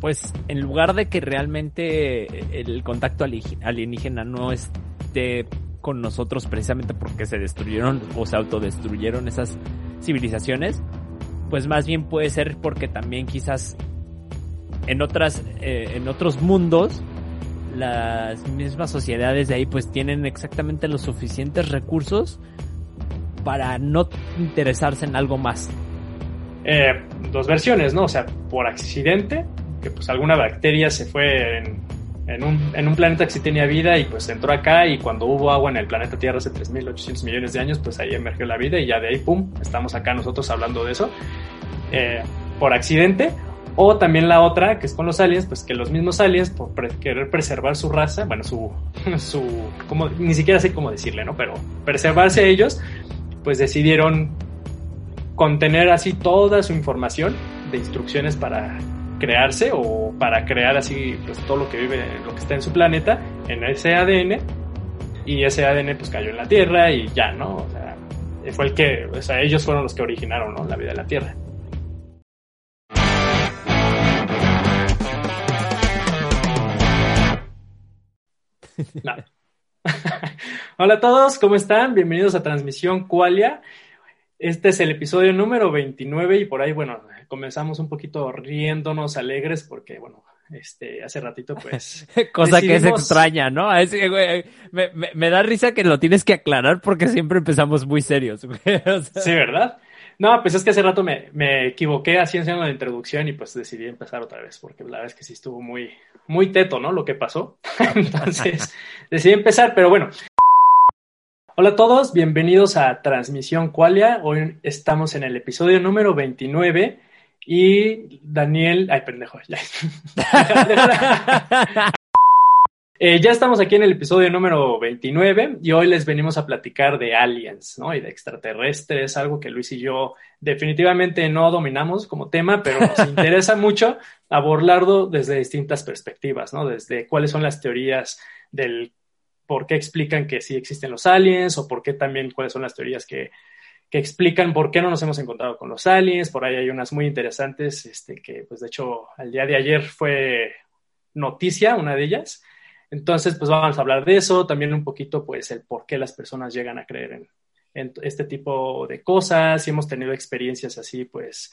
pues en lugar de que realmente el contacto alienígena no esté con nosotros precisamente porque se destruyeron o se autodestruyeron esas civilizaciones, pues más bien puede ser porque también quizás en otras eh, en otros mundos las mismas sociedades de ahí pues tienen exactamente los suficientes recursos para no interesarse en algo más. Eh, dos versiones, ¿no? O sea, por accidente, que pues alguna bacteria se fue en, un, planeta que sí tenía vida y pues entró acá y cuando hubo agua en el planeta Tierra hace 3.800 millones de años, pues ahí emergió la vida y ya de ahí, ¡pum!, estamos acá nosotros hablando de eso. Eh, por accidente, o también la otra, que es con los aliens, pues que los mismos aliens, por querer preservar su raza, bueno, su, su, como, ni siquiera sé cómo decirle, ¿no? Pero preservarse ellos, pues decidieron contener así toda su información de instrucciones para crearse o para crear así pues todo lo que vive, lo que está en su planeta, en ese ADN, y ese ADN pues cayó en la Tierra y ya, ¿no? O sea, fue el que, o sea, ellos fueron los que originaron, ¿no? La vida de la Tierra. Hola a todos, ¿cómo están? Bienvenidos a Transmisión Qualia. Este es el episodio número 29 y por ahí, bueno, comenzamos un poquito riéndonos alegres porque, bueno, este, hace ratito, pues. Cosa que es extraña, ¿no? me, da risa que lo tienes que aclarar porque siempre empezamos muy serios. Sí, ¿verdad? No, pues es que hace rato me, me equivoqué así haciendo la introducción y pues decidí empezar otra vez, porque la verdad es que sí estuvo muy, muy teto, ¿no? Lo que pasó. Entonces, decidí empezar, pero bueno. Hola a todos, bienvenidos a Transmisión Qualia. Hoy estamos en el episodio número 29 y Daniel, ay pendejo, ya. Eh, ya estamos aquí en el episodio número 29 y hoy les venimos a platicar de aliens, ¿no? Y de extraterrestres, algo que Luis y yo definitivamente no dominamos como tema, pero nos interesa mucho abordarlo desde distintas perspectivas, ¿no? Desde cuáles son las teorías del por qué explican que sí existen los aliens o por qué también cuáles son las teorías que, que explican por qué no nos hemos encontrado con los aliens. Por ahí hay unas muy interesantes, este, que pues de hecho el día de ayer fue noticia, una de ellas. Entonces, pues vamos a hablar de eso, también un poquito, pues, el por qué las personas llegan a creer en, este tipo de cosas, si hemos tenido experiencias así, pues,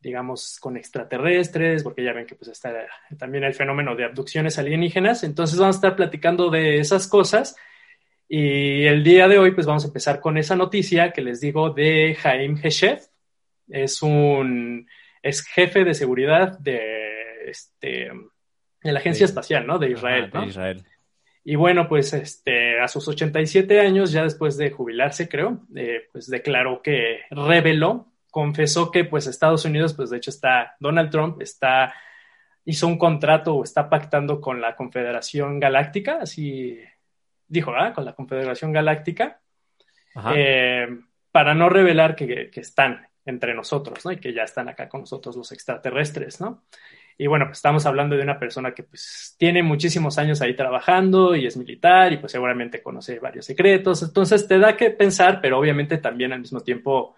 digamos, con extraterrestres, porque ya ven que pues está también el fenómeno de abducciones alienígenas, entonces vamos a estar platicando de esas cosas y el día de hoy pues vamos a empezar con esa noticia que les digo de Jaime Heshev, es un, es jefe de seguridad de, este, en la Agencia Espacial, ¿no? De Israel, ¿no? Israel. Y bueno, pues este, a sus 87 años, ya después de jubilarse, creo, eh, pues declaró que reveló, confesó que pues Estados Unidos, pues de hecho está, Donald Trump está, hizo un contrato o está pactando con la Confederación Galáctica, así dijo, ¿ah? Con la Confederación Galáctica, eh, para no revelar que, que están entre nosotros, ¿no? Y que ya están acá con nosotros los extraterrestres, ¿no? Y bueno, pues estamos hablando de una persona que pues tiene muchísimos años ahí trabajando y es militar y pues seguramente conoce varios secretos. Entonces te da que pensar, pero obviamente también al mismo tiempo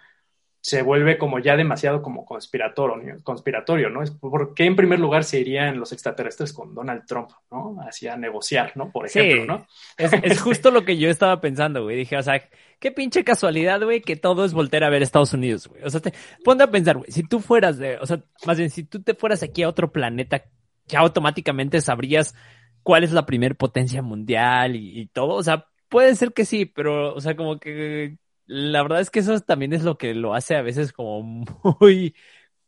se vuelve como ya demasiado como conspiratorio, conspiratorio, ¿no? ¿Por qué en primer lugar se irían los extraterrestres con Donald Trump, ¿no? Hacia negociar, ¿no? Por ejemplo, ¿no? Es, justo lo que yo estaba pensando, güey. Dije, o sea, qué pinche casualidad, güey, que todo es volver a ver Estados Unidos, güey. O sea, te, ponte a pensar, güey, si tú fueras de, o sea, más bien, si tú te fueras aquí a otro planeta, ya automáticamente sabrías cuál es la primer potencia mundial y, y todo, o sea, puede ser que sí, pero, o sea, como que la verdad es que eso también es lo que lo hace a veces como muy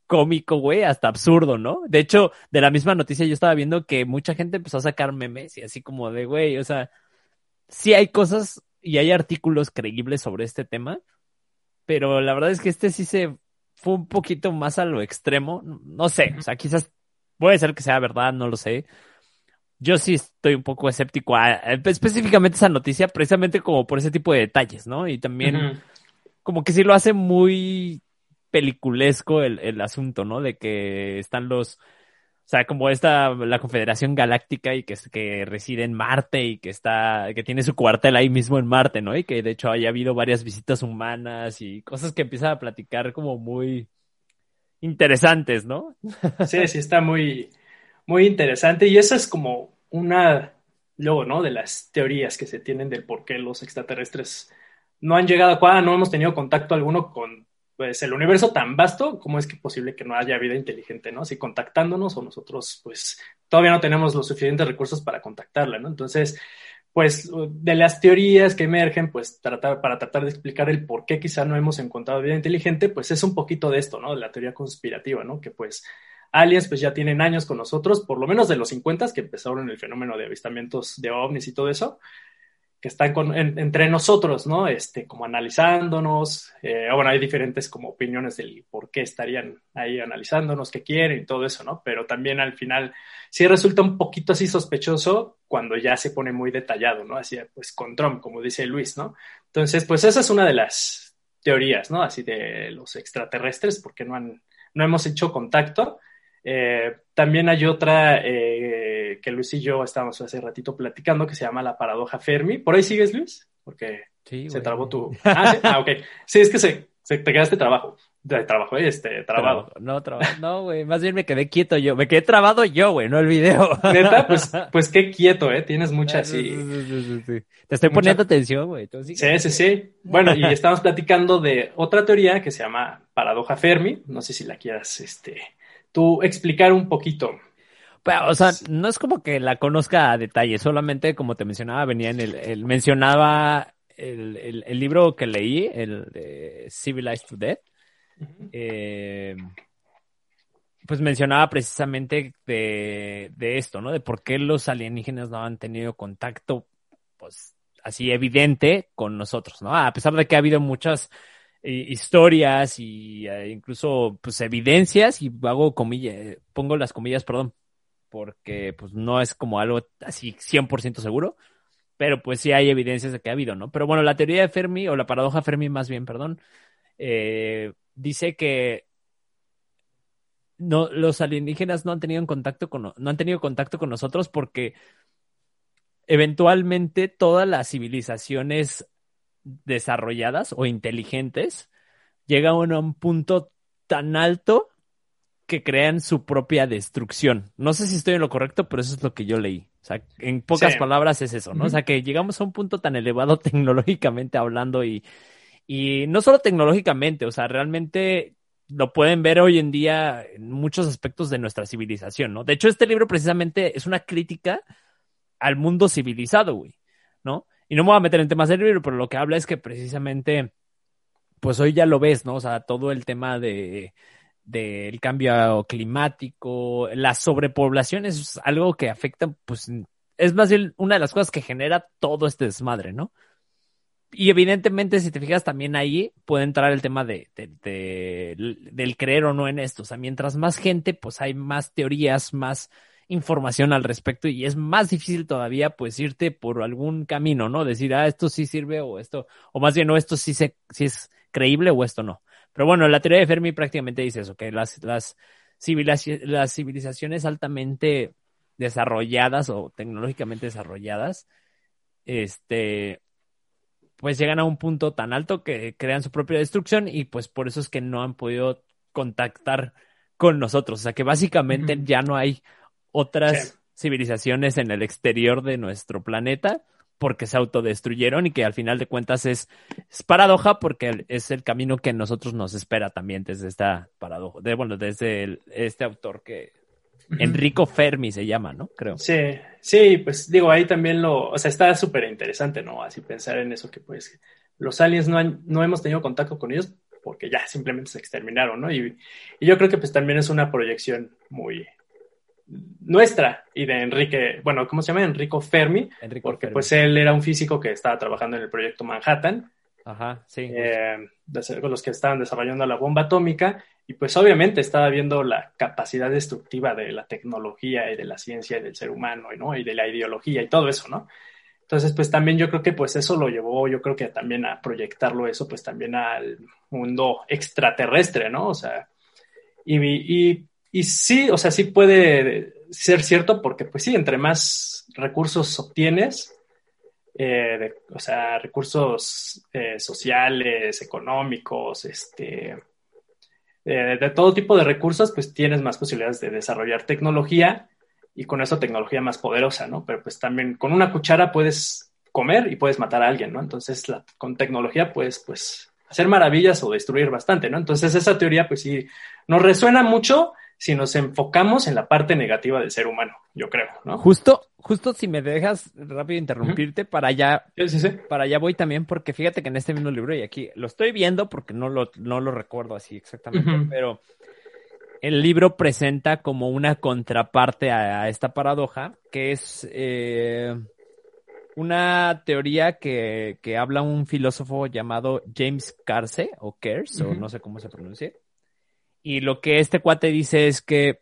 cómico, güey, hasta absurdo, ¿no? De hecho, de la misma noticia yo estaba viendo que mucha gente empezó a sacar memes y así como de, güey, o sea, sí hay cosas y hay artículos creíbles sobre este tema, pero la verdad es que este sí se fue un poquito más a lo extremo, no sé, o sea, quizás puede ser que sea verdad, no lo sé, yo sí estoy un poco escéptico a, específicamente esa noticia, precisamente como por ese tipo de detalles, ¿no? Y también como que sí lo hace muy peliculesco el, el, asunto, ¿no? De que están los, o sea, como esta, la Confederación Galáctica y que, que reside en Marte y que está, que tiene su cuartel ahí mismo en Marte, ¿no? Y que de hecho haya habido varias visitas humanas y cosas que empieza a platicar como muy interesantes, ¿no? Sí, sí, está muy, muy interesante y esa es como una, luego, ¿no? De las teorías que se tienen del por qué los extraterrestres no han llegado a no hemos tenido contacto alguno con pues el universo tan vasto, ¿cómo es que posible que no haya vida inteligente, ¿no? Si contactándonos o nosotros, pues todavía no tenemos los suficientes recursos para contactarla, ¿no? Entonces, pues de las teorías que emergen, pues tratar, para tratar de explicar el por qué quizá no hemos encontrado vida inteligente, pues es un poquito de esto, ¿no? De la teoría conspirativa, ¿no? Que pues aliens pues ya tienen años con nosotros, por lo menos de los 50 que empezaron el fenómeno de avistamientos de ovnis y todo eso, que están entre nosotros, ¿no? Este, como analizándonos, eh, bueno, hay diferentes como opiniones del por qué estarían ahí analizándonos, qué quieren y todo eso, ¿no? Pero también al final sí resulta un poquito así sospechoso cuando ya se pone muy detallado, ¿no? Así, pues con Trump, como dice Luis, ¿no? Entonces, pues esa es una de las teorías, ¿no? Así de los extraterrestres, porque no han, no hemos hecho contacto. Eh, también hay otra eh, que Luis y yo estábamos hace ratito platicando, que se llama la paradoja Fermi. ¿Por ahí sigues, Luis? Porque se trabó tu... Ah, ¿sí? ah, ok. Sí, es que se, se te quedaste trabajo. De trabajo, este, trabado. No, trabajo. No, güey, más bien me quedé quieto yo. Me quedé trabado yo, güey, no el video. Neta, pues, pues qué quieto, ¿eh? Tienes mucha así. Te estoy poniendo atención, güey. Sí, sí, sí. Bueno, y estamos platicando de otra teoría que se llama paradoja Fermi. No sé si la quieras, este, tú explicar un poquito o sea, no es como que la conozca a detalle, solamente como te mencionaba, venía en el, mencionaba el, el, libro que leí, el de Civilized to Death. Eh, pues mencionaba precisamente de, de, esto, ¿no? De por qué los alienígenas no han tenido contacto, pues, así evidente con nosotros, ¿no? A pesar de que ha habido muchas historias y eh, incluso, pues, evidencias, y hago comillas, pongo las comillas, perdón, porque pues no es como algo así 100% seguro, pero pues sí hay evidencias de que ha habido, ¿no? Pero bueno, la teoría de Fermi, o la paradoja Fermi más bien, perdón, eh, dice que no, los alienígenas no han tenido contacto con, no han tenido contacto con nosotros porque eventualmente todas las civilizaciones desarrolladas o inteligentes llegan a un punto tan alto que crean su propia destrucción. No sé si estoy en lo correcto, pero eso es lo que yo leí. O sea, en pocas palabras es eso, ¿no? O sea, que llegamos a un punto tan elevado tecnológicamente hablando y, y no solo tecnológicamente, o sea, realmente lo pueden ver hoy en día en muchos aspectos de nuestra civilización, ¿no? De hecho, este libro precisamente es una crítica al mundo civilizado, güey, ¿no? Y no me voy a meter en temas del libro, pero lo que habla es que precisamente, pues hoy ya lo ves, ¿no? O sea, todo el tema de del cambio climático, la sobrepoblación es algo que afecta, pues, es más bien una de las cosas que genera todo este desmadre, ¿no? Y evidentemente, si te fijas también ahí, puede entrar el tema de, del creer o no en esto. O sea, mientras más gente, pues hay más teorías, más información al respecto y es más difícil todavía, pues, irte por algún camino, ¿no? Decir, ah, esto sí sirve o esto, o más bien, no, esto sí, se, sí es creíble o esto no. Pero bueno, la teoría de Fermi prácticamente dice eso, que las, las, las civilizaciones altamente desarrolladas o tecnológicamente desarrolladas, este, pues llegan a un punto tan alto que crean su propia destrucción y pues por eso es que no han podido contactar con nosotros. O sea que básicamente ya no hay otras civilizaciones en el exterior de nuestro planeta porque se autodestruyeron y que al final de cuentas es, paradoja porque es el camino que nosotros nos espera también desde esta paradoja, de, bueno, desde este autor que Enrico Fermi se llama, ¿no? Creo. Sí, sí, pues digo, ahí también lo, o sea, está súper interesante, ¿no? Así pensar en eso que pues los aliens no, han, no hemos tenido contacto con ellos porque ya simplemente se exterminaron, ¿no? Y, y yo creo que pues también es una proyección muy, nuestra y de Enrique, bueno, ¿cómo se llama? Enrico Fermi, porque pues él era un físico que estaba trabajando en el proyecto Manhattan. Ajá, sí. Eh, con los que estaban desarrollando la bomba atómica y pues obviamente estaba viendo la capacidad destructiva de la tecnología y de la ciencia y del ser humano, ¿no? Y de la ideología y todo eso, ¿no? Entonces, pues también yo creo que pues eso lo llevó, yo creo que también a proyectarlo eso, pues también al mundo extraterrestre, ¿no? O sea, y, y y sí, o sea, sí puede ser cierto porque, pues sí, entre más recursos obtienes, eh, o sea, recursos eh, sociales, económicos, este, eh, de todo tipo de recursos, pues tienes más posibilidades de desarrollar tecnología y con eso tecnología más poderosa, ¿no? Pero pues también con una cuchara puedes comer y puedes matar a alguien, ¿no? Entonces, con tecnología puedes, pues, hacer maravillas o destruir bastante, ¿no? Entonces, esa teoría, pues sí, nos resuena mucho si nos enfocamos en la parte negativa del ser humano, yo creo, ¿no? Justo, justo si me dejas rápido interrumpirte, para allá, Sí, sí, sí. para allá voy también, porque fíjate que en este mismo libro, y aquí lo estoy viendo porque no lo, no lo recuerdo así exactamente, pero el libro presenta como una contraparte a, a esta paradoja, que es eh, una teoría que, que habla un filósofo llamado James Carse, o Kers, o no sé cómo se pronuncia. Y lo que este cuate dice es que,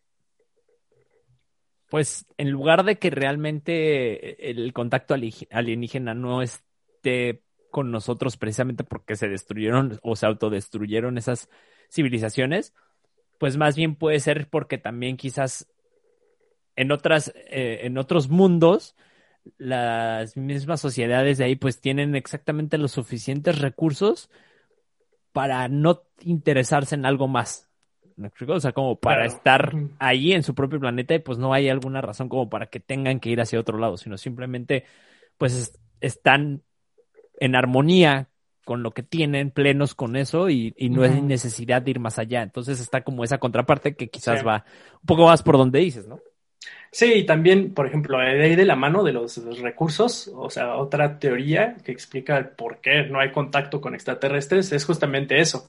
pues, en lugar de que realmente el contacto ali- alienígena no esté con nosotros precisamente porque se destruyeron o se autodestruyeron esas civilizaciones, pues más bien puede ser porque también quizás en otras, eh, en otros mundos, las mismas sociedades de ahí pues tienen exactamente los suficientes recursos para no interesarse en algo más. ¿Me explico? O sea, como para Claro. estar ahí en su propio planeta y pues no hay alguna razón como para que tengan que ir hacia otro lado, sino simplemente pues es- están en armonía con lo que tienen, plenos con eso y, y no hay necesidad de ir más allá. Entonces está como esa contraparte que quizás Sí. va un poco más por donde dices, ¿no? Sí, y también, por ejemplo, de ahí de la mano de los, los recursos, o sea, otra teoría que explica el por qué no hay contacto con extraterrestres es justamente eso.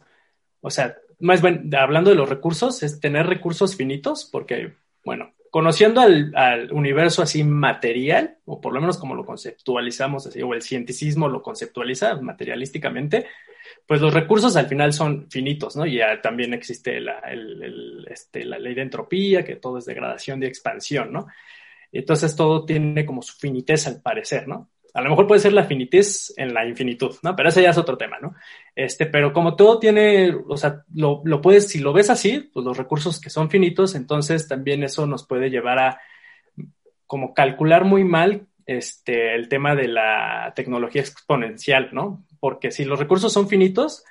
O sea, más bien, hablando de los recursos, es tener recursos finitos, porque, bueno, conociendo al, al universo así material, o por lo menos como lo conceptualizamos así, o el cienticismo lo conceptualiza materialísticamente, pues los recursos al final son finitos, ¿no? Y ya también existe la, este, la ley de entropía, que todo es degradación y expansión, ¿no? Entonces todo tiene como su finitez al parecer, ¿no? A lo mejor puede ser la finitis en la infinitud, ¿no? Pero ese ya es otro tema, ¿no? Este, pero como todo tiene, o sea, lo, lo puedes, si lo ves así, pues los recursos que son finitos, entonces también eso nos puede llevar a como calcular muy mal este, el tema de la tecnología exponencial, ¿no? Porque si los recursos son finitos,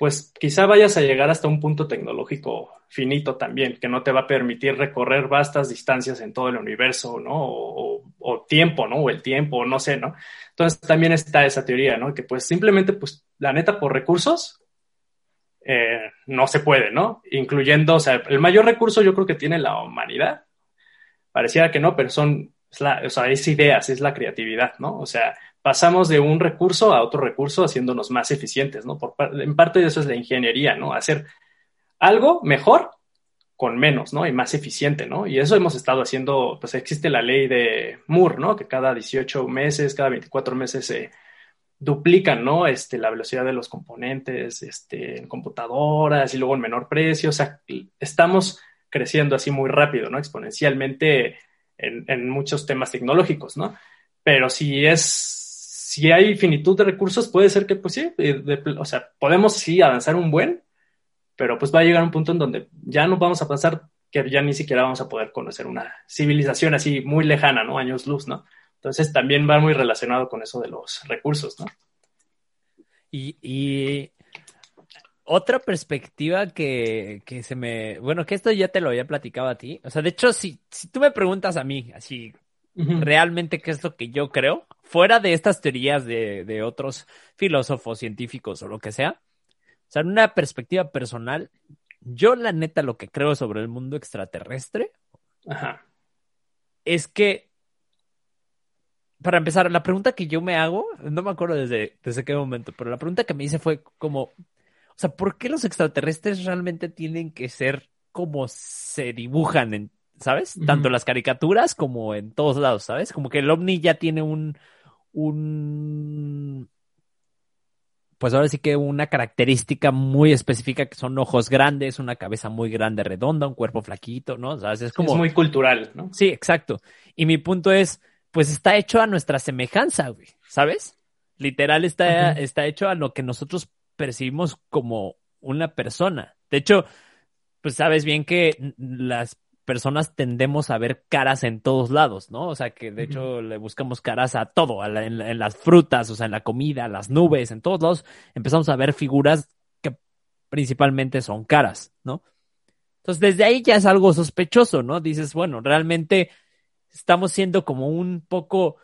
pues quizá vayas a llegar hasta un punto tecnológico finito también, que no te va a permitir recorrer vastas distancias en todo el universo, ¿no? O, o, tiempo, ¿no? O el tiempo, no sé, ¿no? Entonces también está esa teoría, ¿no? Que pues simplemente, pues la neta, por recursos, eh, no se puede, ¿no? Incluyendo, o sea, el mayor recurso yo creo que tiene la humanidad, pareciera que no, pero son, es la, o sea, es ideas, es la creatividad, ¿no? O sea, pasamos de un recurso a otro recurso haciéndonos más eficientes, ¿no? Por, en parte de eso es la ingeniería, ¿no? Hacer algo mejor con menos, ¿no? Y más eficiente, ¿no? Y eso hemos estado haciendo, pues existe la ley de Moore, ¿no? Que cada 18 meses, cada 24 meses se duplican, ¿no? Este, la velocidad de los componentes, este, en computadoras y luego en menor precio, o sea, estamos creciendo así muy rápido, ¿no? Exponencialmente en, en muchos temas tecnológicos, ¿no? Pero si es, si hay finitud de recursos, puede ser que, pues sí, o sea, podemos sí avanzar un buen, pero pues va a llegar un punto en donde ya no vamos a pensar que ya ni siquiera vamos a poder conocer una civilización así muy lejana, ¿no? Años luz, ¿no? Entonces también va muy relacionado con eso de los recursos, ¿no? Y, y otra perspectiva que, que, se me... Bueno, que esto ya te lo había platicado a ti. O sea, de hecho, si, si tú me preguntas a mí, así, uh -huh. realmente qué es lo que yo creo, fuera de estas teorías de, de otros filósofos, científicos o lo que sea, o sea, en una perspectiva personal, yo la neta lo que creo sobre el mundo extraterrestre Ajá. es que, para empezar, la pregunta que yo me hago, no me acuerdo desde, desde qué momento, pero la pregunta que me hice fue como, o sea, ¿por qué los extraterrestres realmente tienen que ser como se dibujan en, ¿sabes? Uh -huh. Tanto en las caricaturas como en todos lados, ¿sabes? Como que el ovni ya tiene un, un, pues ahora sí que una característica muy específica que son ojos grandes, una cabeza muy grande, redonda, un cuerpo flaquito, ¿no? O sea, es como... Es muy cultural, ¿no? Sí, exacto. Y mi punto es, pues está hecho a nuestra semejanza, güey, ¿sabes? Literal está, uh -huh. está hecho a lo que nosotros percibimos como una persona. De hecho, pues sabes bien que las personas tendemos a ver caras en todos lados, ¿no? O sea, que de hecho le buscamos caras a todo, a la, en, en, las frutas, o sea, en la comida, las nubes, en todos lados empezamos a ver figuras que principalmente son caras, ¿no? Entonces, desde ahí ya es algo sospechoso, ¿no? Dices, bueno, realmente estamos siendo como un poco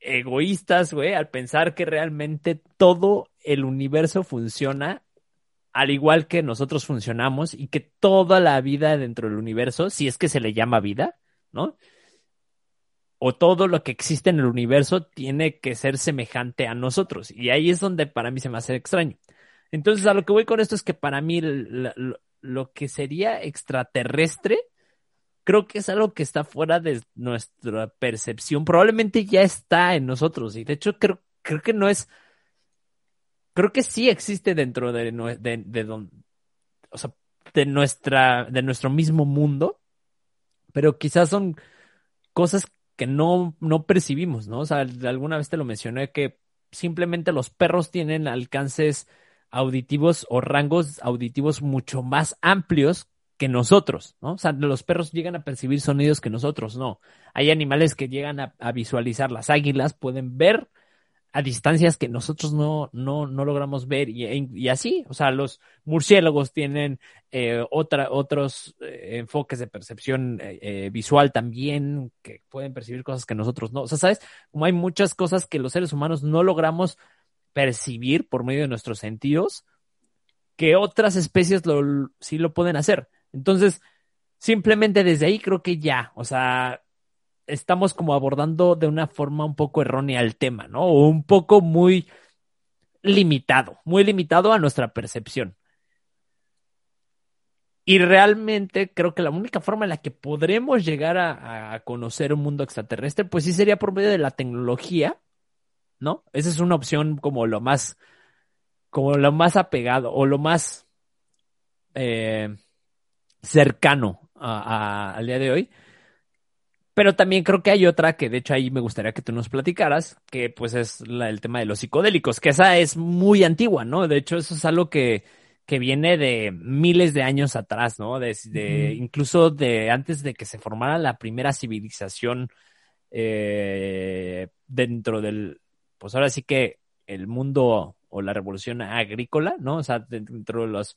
egoístas, güey, al pensar que realmente todo el universo funciona al igual que nosotros funcionamos y que toda la vida dentro del universo, si es que se le llama vida, ¿no? O todo lo que existe en el universo tiene que ser semejante a nosotros. Y ahí es donde para mí se me hace extraño. Entonces, a lo que voy con esto es que para mí lo, que sería extraterrestre, creo que es algo que está fuera de nuestra percepción. Probablemente ya está en nosotros. Y de hecho, creo, creo que no es creo que sí existe dentro de, de, de, o sea, de, nuestra, de nuestro mismo mundo, pero quizás son cosas que no, no percibimos, ¿no? O sea, alguna vez te lo mencioné que simplemente los perros tienen alcances auditivos o rangos auditivos mucho más amplios que nosotros, ¿no? O sea, los perros llegan a percibir sonidos que nosotros no. Hay animales que llegan a visualizar las águilas, pueden ver a distancias que nosotros no, no, no logramos ver y, así, o sea, los murciélagos tienen eh, otra, otros eh, enfoques de percepción eh, visual también, que pueden percibir cosas que nosotros no, o sea, ¿sabes? Como hay muchas cosas que los seres humanos no logramos percibir por medio de nuestros sentidos, que otras especies sí lo pueden hacer. Entonces, simplemente desde ahí creo que ya, o sea, estamos como abordando de una forma un poco errónea el tema, ¿no? O un poco muy limitado, muy limitado a nuestra percepción. Y realmente creo que la única forma en la que podremos llegar a, conocer un mundo extraterrestre, pues sí sería por medio de la tecnología, ¿no? Esa es una opción como lo más, como lo más apegado o lo más eh, cercano al día de hoy. Pero también creo que hay otra que de hecho ahí me gustaría que tú nos platicaras, que pues es el tema de los psicodélicos, que esa es muy antigua, ¿no? De hecho eso es algo que, que viene de miles de años atrás, ¿no? De, Incluso de antes de que se formara la primera civilización eh, dentro del, pues ahora sí que el mundo o la revolución agrícola, ¿no? O sea, dentro de los,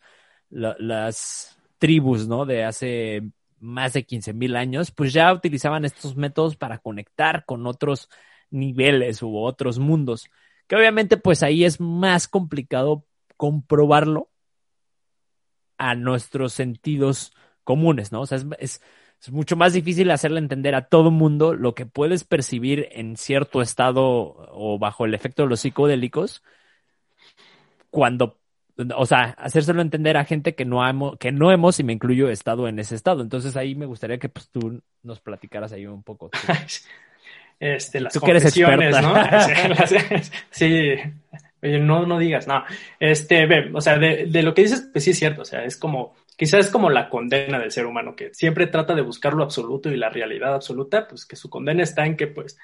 las tribus, ¿no? De hace más de 15 mil años, pues ya utilizaban estos métodos para conectar con otros niveles u otros mundos, que obviamente pues ahí es más complicado comprobarlo a nuestros sentidos comunes, ¿no? O sea, es, es, es mucho más difícil hacerle entender a todo mundo lo que puedes percibir en cierto estado o bajo el efecto de los psicodélicos cuando o sea, hacérselo entender a gente que no, hemos, que no hemos, y me incluyo, estado en ese estado. Entonces ahí me gustaría que pues, tú nos platicaras ahí un poco. este, las tú que eres experta. ¿no? sí, Oye, no, no digas, no. Este, ve, o sea, de, de, lo que dices, pues sí es cierto, o sea, es como, quizás es como la condena del ser humano, que siempre trata de buscar lo absoluto y la realidad absoluta, pues que su condena está en que, pues,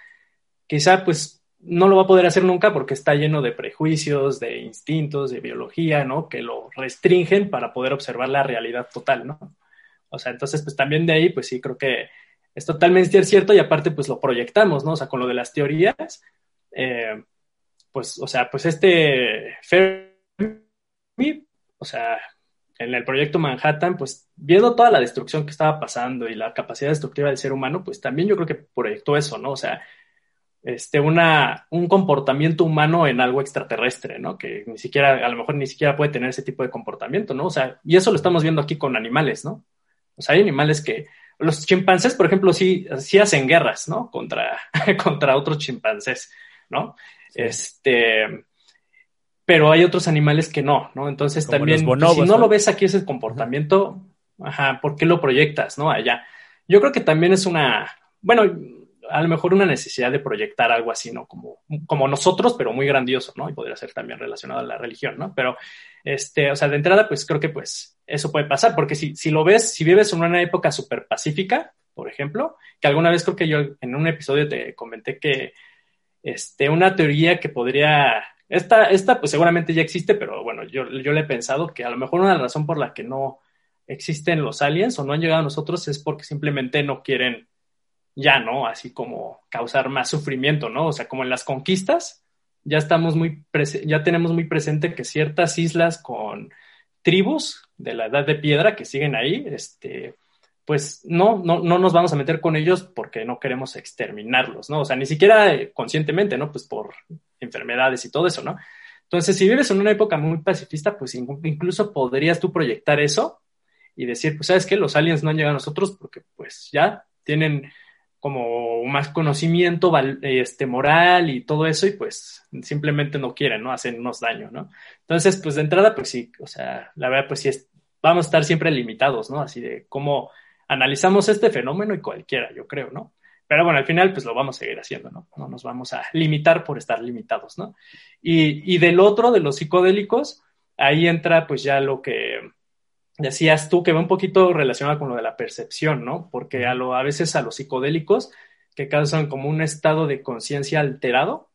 quizá, pues, no lo va a poder hacer nunca porque está lleno de prejuicios, de instintos, de biología, ¿no? Que lo restringen para poder observar la realidad total, ¿no? O sea, entonces, pues también de ahí, pues sí, creo que es totalmente cierto y aparte, pues lo proyectamos, ¿no? O sea, con lo de las teorías, eh, pues, o sea, pues este Fermi, o sea, en el proyecto Manhattan, pues viendo toda la destrucción que estaba pasando y la capacidad destructiva del ser humano, pues también yo creo que proyectó eso, ¿no? O sea, este, una, un comportamiento humano en algo extraterrestre, ¿no? Que ni siquiera, a lo mejor ni siquiera puede tener ese tipo de comportamiento, ¿no? O sea, y eso lo estamos viendo aquí con animales, ¿no? O sea, hay animales que, los chimpancés, por ejemplo, sí, sí hacen guerras, ¿no? Contra, contra otros chimpancés, ¿no? Este, pero hay otros animales que no, ¿no? Entonces también, si no, lo ves aquí ese comportamiento, ajá, ¿por qué lo proyectas, no? Allá. Yo creo que también es una, bueno, a lo mejor una necesidad de proyectar algo así, ¿no? Como, como nosotros, pero muy grandioso, ¿no? Y podría ser también relacionado a la religión, ¿no? Pero, este, o sea, de entrada, pues creo que pues eso puede pasar, porque si, si lo ves, si vives en una época súper pacífica, por ejemplo, que alguna vez creo que yo en un episodio te comenté que, este, una teoría que podría, esta, esta pues seguramente ya existe, pero bueno, yo, yo le he pensado que a lo mejor una razón por la que no existen los aliens o no han llegado a nosotros es porque simplemente no quieren ya, ¿no? Así como causar más sufrimiento, ¿no? O sea, como en las conquistas, ya estamos muy, ya tenemos muy presente que ciertas islas con tribus de la edad de piedra que siguen ahí, este, pues no, no, no nos vamos a meter con ellos porque no queremos exterminarlos, ¿no? O sea, ni siquiera eh, conscientemente, ¿no? Pues por enfermedades y todo eso, ¿no? Entonces, si vives en una época muy pacifista, pues incluso podrías tú proyectar eso y decir, pues, ¿sabes qué? Los aliens no han llegado a nosotros porque, pues, ya tienen como más conocimiento este, moral y todo eso y pues simplemente no quieren, ¿no? Hacernos daño, ¿no? Entonces, pues de entrada, pues sí, o sea, la verdad, pues sí, es, vamos a estar siempre limitados, ¿no? Así de cómo analizamos este fenómeno y cualquiera, yo creo, ¿no? Pero bueno, al final, pues lo vamos a seguir haciendo, ¿no? No nos vamos a limitar por estar limitados, ¿no? Y, y del otro, de los psicodélicos, ahí entra pues ya lo que decías tú, que va un poquito relacionado con lo de la percepción, ¿no? Porque a, lo, a veces a los psicodélicos que causan como un estado de conciencia alterado,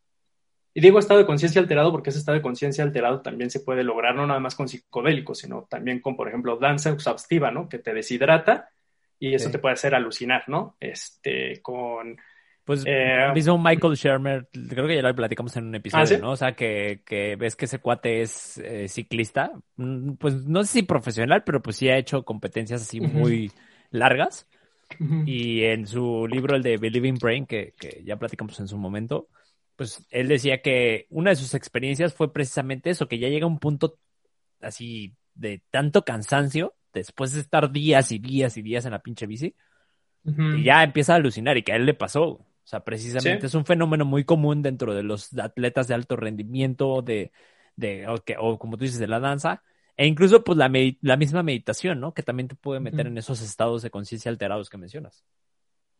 y digo estado de conciencia alterado porque ese estado de conciencia alterado también se puede lograr no nada más con psicodélicos, sino también con, por ejemplo, danza exhaustiva, ¿no? Que te deshidrata y eso te puede hacer alucinar, ¿no? Este, con... Pues eh, mismo Michael Shermer, creo que ya lo platicamos en un episodio, ¿Ah, ¿no? O sea, que, que, ves que ese cuate es eh, ciclista, mm, pues no sé si profesional, pero pues sí ha hecho competencias así muy largas. Y en su libro, el de Believing Brain, que, que ya platicamos en su momento, pues él decía que una de sus experiencias fue precisamente eso, que ya llega un punto así de tanto cansancio después de estar días y días y días en la pinche bici, y ya empieza a alucinar y que a él le pasó. O sea, precisamente es un fenómeno muy común dentro de los atletas de alto rendimiento, de, de o, como tú dices, de la danza, e incluso pues la, la misma meditación, ¿no? Que también te puede meter en esos estados de conciencia alterados que mencionas.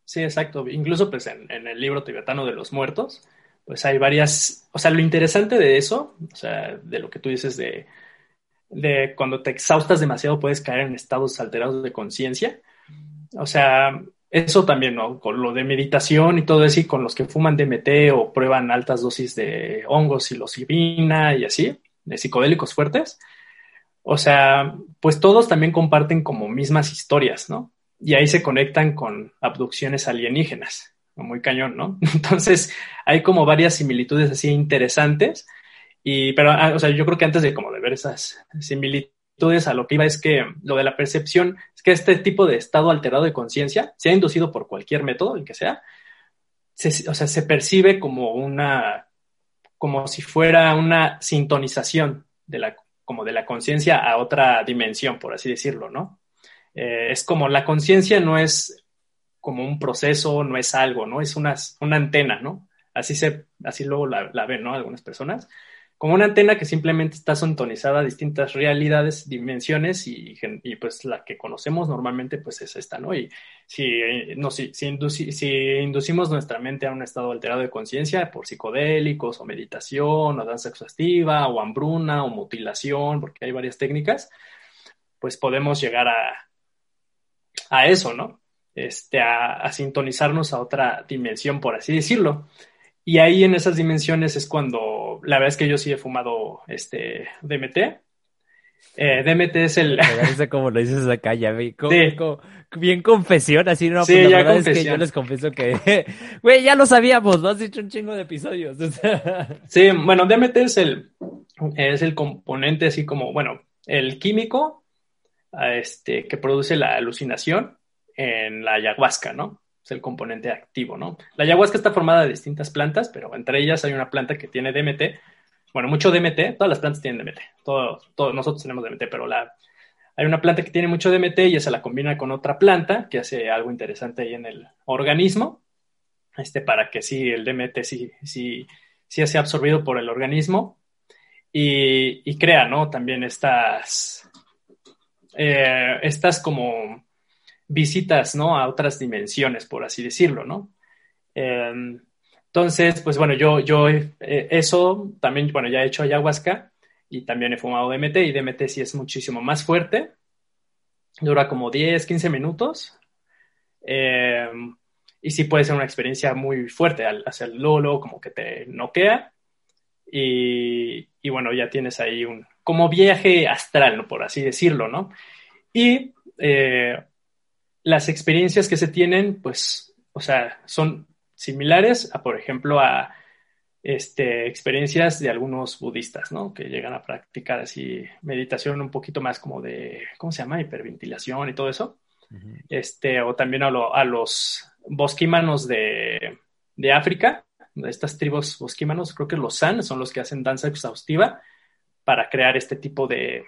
Sí, exacto. Incluso pues en, en, el libro tibetano de los muertos, pues hay varias, o sea, lo interesante de eso, o sea, de lo que tú dices de de cuando te exhaustas demasiado puedes caer en estados alterados de conciencia. O sea, eso también, ¿no? Con lo de meditación y todo eso, y con los que fuman DMT o prueban altas dosis de hongos, y psilocibina y así, de psicodélicos fuertes. O sea, pues todos también comparten como mismas historias, ¿no? Y ahí se conectan con abducciones alienígenas, muy cañón, ¿no? Entonces, hay como varias similitudes así interesantes y, pero, ah, o sea, yo creo que antes de como de ver esas similitudes, a lo que iba es que lo de la percepción, es que este tipo de estado alterado de conciencia, sea inducido por cualquier método, el que sea, se, o sea, se percibe como una, como si fuera una sintonización de la, como de la conciencia a otra dimensión, por así decirlo, ¿no? Eh, es como la conciencia no es como un proceso, no es algo, ¿no? Es una, una antena, ¿no? Así se, así luego la, la ven, ¿no? Algunas personas como una antena que simplemente está sintonizada a distintas realidades, dimensiones y, pues la que conocemos normalmente pues es esta, ¿no? Y si, no, si, inducimos nuestra mente a un estado alterado de conciencia por psicodélicos o meditación o danza exhaustiva o hambruna o mutilación, porque hay varias técnicas, pues podemos llegar a, a eso, ¿no? Este, a sintonizarnos a otra dimensión, por así decirlo. Y ahí en esas dimensiones es cuando, la verdad es que yo sí he fumado este DMT. Eh, DMT es el... Me como lo dices acá, ya vi, bien confesión, así, ¿no? Sí, pues la verdad es que yo les confieso que, güey, ya lo sabíamos, lo has dicho un chingo de episodios. sí, bueno, DMT es el, es el componente así como, bueno, el químico este, que produce la alucinación en la ayahuasca, ¿no? Es el componente activo, ¿no? La ayahuasca está formada de distintas plantas, pero entre ellas hay una planta que tiene DMT. Bueno, mucho DMT, todas las plantas tienen DMT, todos, nosotros tenemos DMT, pero la, hay una planta que tiene mucho DMT y esa la combina con otra planta que hace algo interesante ahí en el organismo, este, para que sí, el DMT sí, sí, sí sea absorbido por el organismo y, y crea, ¿no? También estas, eh, estas como visitas, ¿no? A otras dimensiones, por así decirlo, ¿no? Em, entonces, pues bueno, yo, yo eh, eso también, bueno, ya he hecho ayahuasca y también he fumado DMT y DMT sí es muchísimo más fuerte, dura como 10, 15 minutos em, y sí puede ser una experiencia muy fuerte al hacerlo, Lolo, como que te noquea y, y bueno, ya tienes ahí un, como viaje astral. Por así decirlo, ¿no? Y eh, las experiencias que se tienen, pues, o sea, son similares a, por ejemplo, a este, experiencias de algunos budistas, ¿no? Que llegan a practicar así meditación un poquito más como de, ¿cómo se llama? Hiperventilación y todo eso. este, o también a, a los bosquímanos de, de África, estas tribus bosquímanos, creo que los San son los que hacen danza exhaustiva para crear este tipo de,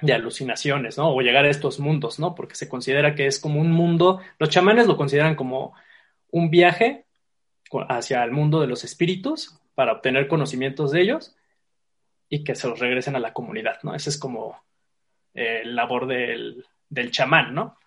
de alucinaciones, ¿no? O llegar a estos mundos, ¿no? Porque se considera que es como un mundo, los chamanes lo consideran como un viaje hacia el mundo de los espíritus para obtener conocimientos de ellos y que se los regresen a la comunidad, ¿no? Ese es como eh, el labor del, del chamán, ¿no?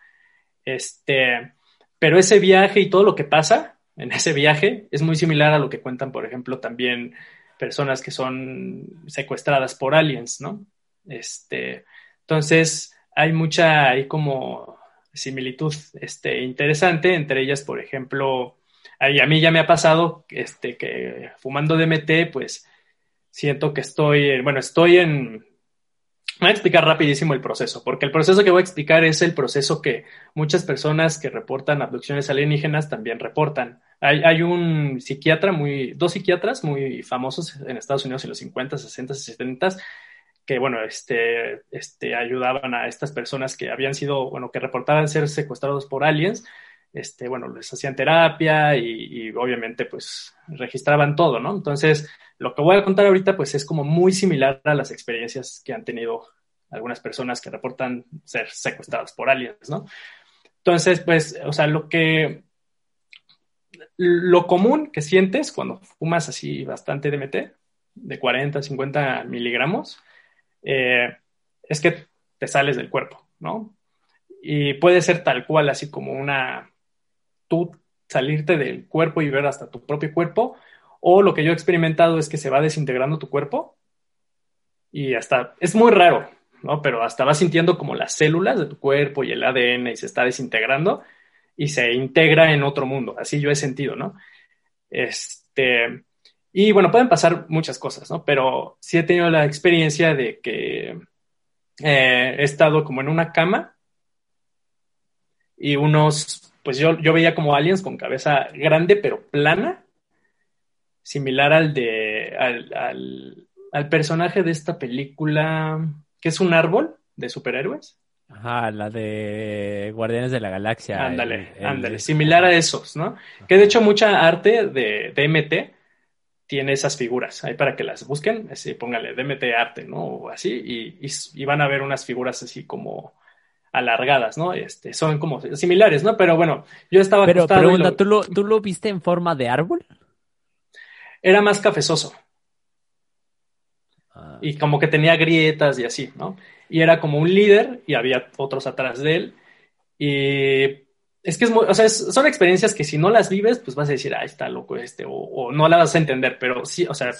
Este, pero ese viaje y todo lo que pasa en ese viaje es muy similar a lo que cuentan, por ejemplo, también personas que son secuestradas por aliens, ¿no? Este, entonces, hay mucha, hay como similitud este, interesante, entre ellas, por ejemplo, a mí ya me ha pasado este, que fumando DMT, pues siento que estoy, bueno, estoy en, Voy a explicar rapidísimo el proceso, porque el proceso que voy a explicar es el proceso que muchas personas que reportan abducciones alienígenas también reportan. Hay, hay, un psiquiatra muy, dos psiquiatras muy famosos en Estados Unidos en los 50, 60, 70 que, bueno, este, este, ayudaban a estas personas que habían sido, bueno, que reportaban ser secuestrados por aliens, este, bueno, les hacían terapia y, obviamente, pues, registraban todo, ¿no? Entonces, lo que voy a contar ahorita, pues es como muy similar a las experiencias que han tenido algunas personas que reportan ser secuestradas por aliens, ¿no? Entonces, pues, o sea, lo que, lo común que sientes cuando fumas así bastante DMT, de 40, 50 miligramos, eh, es que te sales del cuerpo, ¿no? Y puede ser tal cual, así como una, tú salirte del cuerpo y ver hasta tu propio cuerpo, o lo que yo he experimentado es que se va desintegrando tu cuerpo y hasta, es muy raro, ¿no? Pero hasta vas sintiendo como las células de tu cuerpo y el ADN y se está desintegrando y se integra en otro mundo. Así yo he sentido, ¿no? Este, y bueno, pueden pasar muchas cosas, ¿no? Pero sí he tenido la experiencia de que eh, he estado como en una cama y unos, pues yo, yo veía como aliens con cabeza grande pero plana similar al de al, al, personaje de esta película que es un árbol de superhéroes. Ajá, la de Guardianes de la Galaxia. Ándale, ándale, similar a esos, ¿no? Que de hecho mucha arte de DMT tiene esas figuras, ahí para que las busquen, así póngale DMT arte, ¿no? O así, y, y, van a ver unas figuras así como alargadas, ¿no? Este, son como similares, ¿no? Pero bueno, yo estaba Pero pregunta, ¿tú, lo, ¿tú lo viste en forma de árbol? era más cafezoso. Ah. Y como que tenía grietas y así, ¿no? Y era como un líder y había otros atrás de él. Y es que es muy, o sea, son experiencias que si no las vives, pues vas a decir, ah, está loco este, o, no la vas a entender, pero sí, o sea,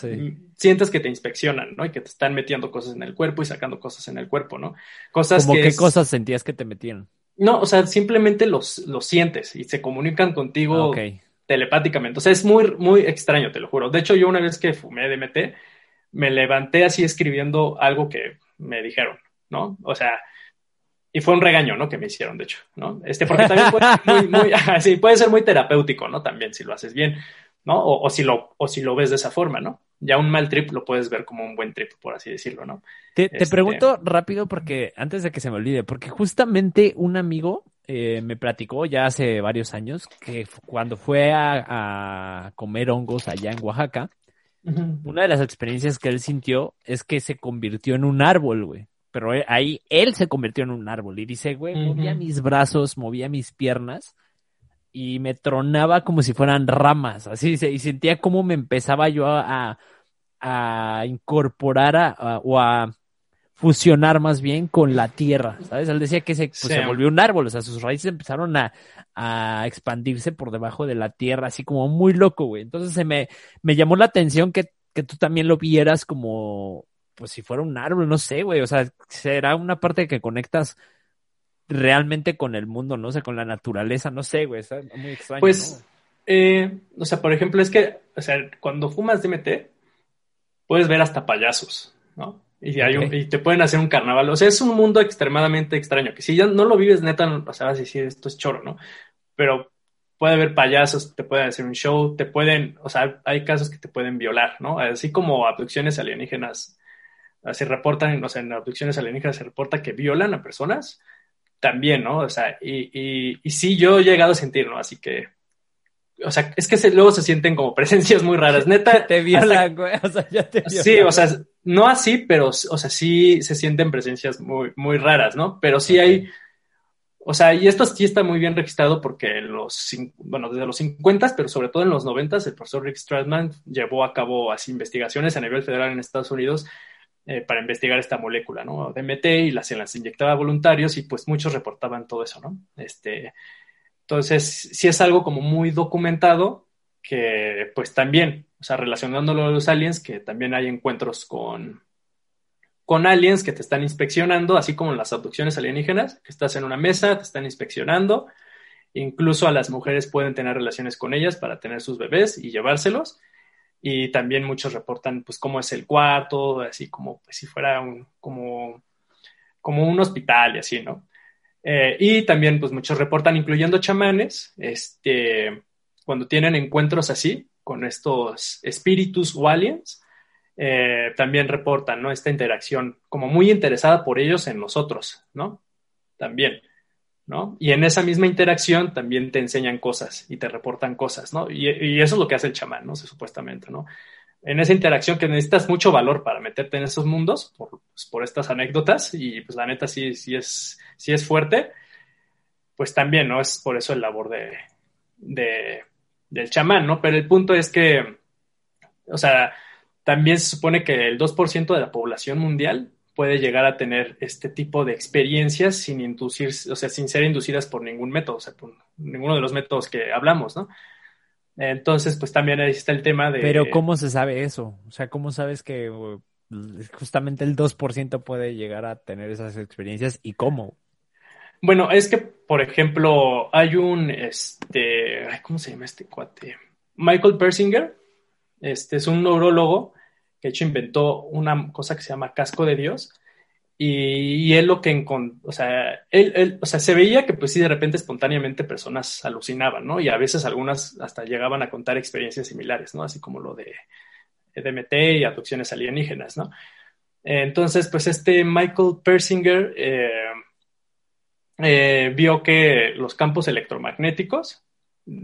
sientes que te inspeccionan, ¿no? Y que te están metiendo cosas en el cuerpo y sacando cosas en el cuerpo, ¿no? Cosas ¿Cómo qué cosas sentías que te metían? No, o sea, simplemente los, los sientes y se comunican contigo. Ah, telepáticamente. O sea, es muy, muy extraño, te lo juro. De hecho, yo una vez que fumé DMT, me levanté así escribiendo algo que me dijeron, ¿no? O sea, y fue un regaño, ¿no? Que me hicieron, de hecho, ¿no? Este, porque también puede ser muy, muy, puede ser muy terapéutico, ¿no? También si lo haces bien, ¿no? O, si lo, o si lo ves de esa forma, ¿no? Ya un mal trip lo puedes ver como un buen trip, por así decirlo, ¿no? Te, te este pregunto rápido porque, antes de que se me olvide, porque justamente un amigo eh, me platicó ya hace varios años que cuando fue a, comer hongos allá en Oaxaca, una de las experiencias que él sintió es que se convirtió en un árbol, güey. Pero ahí él se convirtió en un árbol y dice, güey, movía mis brazos, movía mis piernas y me tronaba como si fueran ramas, así, y sentía como me empezaba yo a, a incorporar a, o a fusionar más bien con la tierra, ¿sabes? Él decía que se, pues, se volvió un árbol, o sea, sus raíces empezaron a, a, expandirse por debajo de la tierra, así como muy loco, güey. Entonces se me, me llamó la atención que, que tú también lo vieras como, pues si fuera un árbol, no sé, güey, o sea, será una parte que conectas realmente con el mundo, no sé, con la naturaleza, no sé, güey, muy extraño. Pues, eh, o sea, por ejemplo, es que, o sea, cuando fumas DMT, puedes ver hasta payasos, ¿no? Y, hay y te pueden hacer un carnaval. O sea, es un mundo extremadamente extraño. Que si ya no lo vives, neta, o sea, vas a decir esto es choro, ¿no? Pero puede haber payasos, te pueden hacer un show, te pueden, o sea, hay casos que te pueden violar, ¿no? Así como abducciones alienígenas se reportan, o sea, en abducciones alienígenas se reporta que violan a personas. también, ¿no? O sea, y, y, y sí, yo he llegado a sentir, ¿no? Así que o sea, es que se, luego se sienten como presencias muy raras. Neta. te violan, güey. O sea, ya te violan. Sí, o sea, no así, pero, o sea, sí se sienten presencias muy, muy raras, ¿no? Pero sí hay, o sea, y esto sí está muy bien registrado porque en los, bueno, desde los 50, pero sobre todo en los 90, el profesor Rick Stratman llevó a cabo así investigaciones a nivel federal en Estados Unidos eh, para investigar esta molécula, ¿no? DMT y las, se las inyectaba voluntarios y pues muchos reportaban todo eso, ¿no? Este, entonces, sí es algo como muy documentado que pues también, o sea, relacionándolo a los aliens, que también hay encuentros con, con aliens que te están inspeccionando, así como las abducciones alienígenas, que estás en una mesa, te están inspeccionando, incluso a las mujeres pueden tener relaciones con ellas para tener sus bebés y llevárselos. Y también muchos reportan, pues, cómo es el cuarto, así como pues, si fuera un, como, como un hospital y así, ¿no? Eh, y también, pues muchos reportan, incluyendo chamanes, este, cuando tienen encuentros así con estos espíritus o aliens, eh, también reportan, ¿no? Esta interacción como muy interesada por ellos en nosotros, ¿no? También, ¿no? Y en esa misma interacción también te enseñan cosas y te reportan cosas. Y, eso es lo que hace el chamán, supuestamente, ¿no? En esa interacción que necesitas mucho valor para meterte en esos mundos, por, pues, por estas anécdotas, y pues la neta sí, sí es si es fuerte, pues también, ¿no? Es por eso el labor de, del chamán, ¿no? Pero el punto es que, o sea, también se supone que el 2% de la población mundial puede llegar a tener este tipo de experiencias sin inducir, o sea, sin ser inducidas por ningún método, o sea, por ninguno de los métodos que hablamos, ¿no? Entonces, pues también ahí está el tema de... Pero ¿cómo se sabe eso? O sea, ¿cómo sabes que justamente el 2% puede llegar a tener esas experiencias y cómo? Bueno, es que, por ejemplo, hay un, este, ¿cómo se llama este cuate? Michael Persinger, este es un neurólogo que hecho inventó una cosa que se llama casco de Dios. Y, él lo que encontró, o sea, él, o sea, se veía que pues sí, de repente espontáneamente personas alucinaban, ¿no? Y a veces algunas hasta llegaban a contar experiencias similares, ¿no? Así como lo de DMT y abducciones alienígenas, ¿no? Entonces, pues este Michael Persinger, eh, eh, vio que los campos electromagnéticos,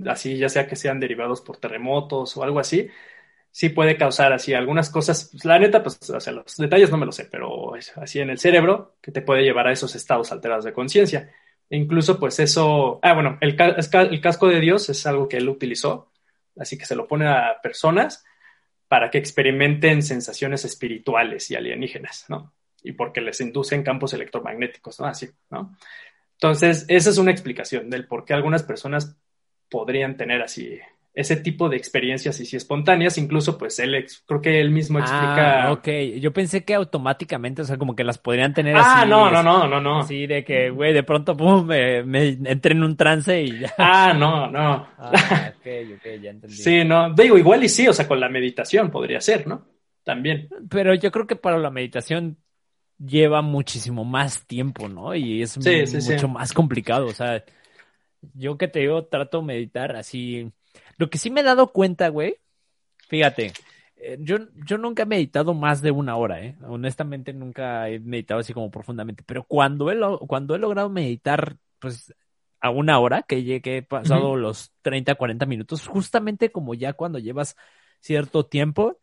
así ya sea que sean derivados por terremotos o algo así, sí puede causar así algunas cosas. Pues, la neta, pues, o sea, los detalles no me lo sé, pero así en el cerebro que te puede llevar a esos estados alterados de conciencia. E incluso, pues eso, ah, bueno, el, el casco de Dios es algo que él utilizó, así que se lo pone a personas para que experimenten sensaciones espirituales y alienígenas, ¿no? Y porque les inducen campos electromagnéticos, ¿no? Así, ¿no? Entonces, esa es una explicación del por qué algunas personas podrían tener así ese tipo de experiencias y si espontáneas, incluso pues él creo que él mismo explica. Ah, ok, yo pensé que automáticamente, o sea, como que las podrían tener ah, así. Ah, no, no, no, no, no. Sí, de que, güey, de pronto, pum, me, me entré en un trance y ya. Ah, no, no. Ah, ok, ok, ya entendí. Sí, no, digo, igual y sí, o sea, con la meditación podría ser, ¿no? También. Pero yo creo que para la meditación lleva muchísimo más tiempo, ¿no? Y es mucho más complicado. O sea, yo que te digo, trato de meditar así. Lo que sí me he dado cuenta, güey, fíjate, eh, yo, yo nunca he meditado más de una hora, ¿eh? Honestamente, nunca he meditado así como profundamente. Pero cuando he, cuando he logrado meditar, pues a una hora, que llegué pasado los 30, 40 minutos, justamente como ya cuando llevas cierto tiempo,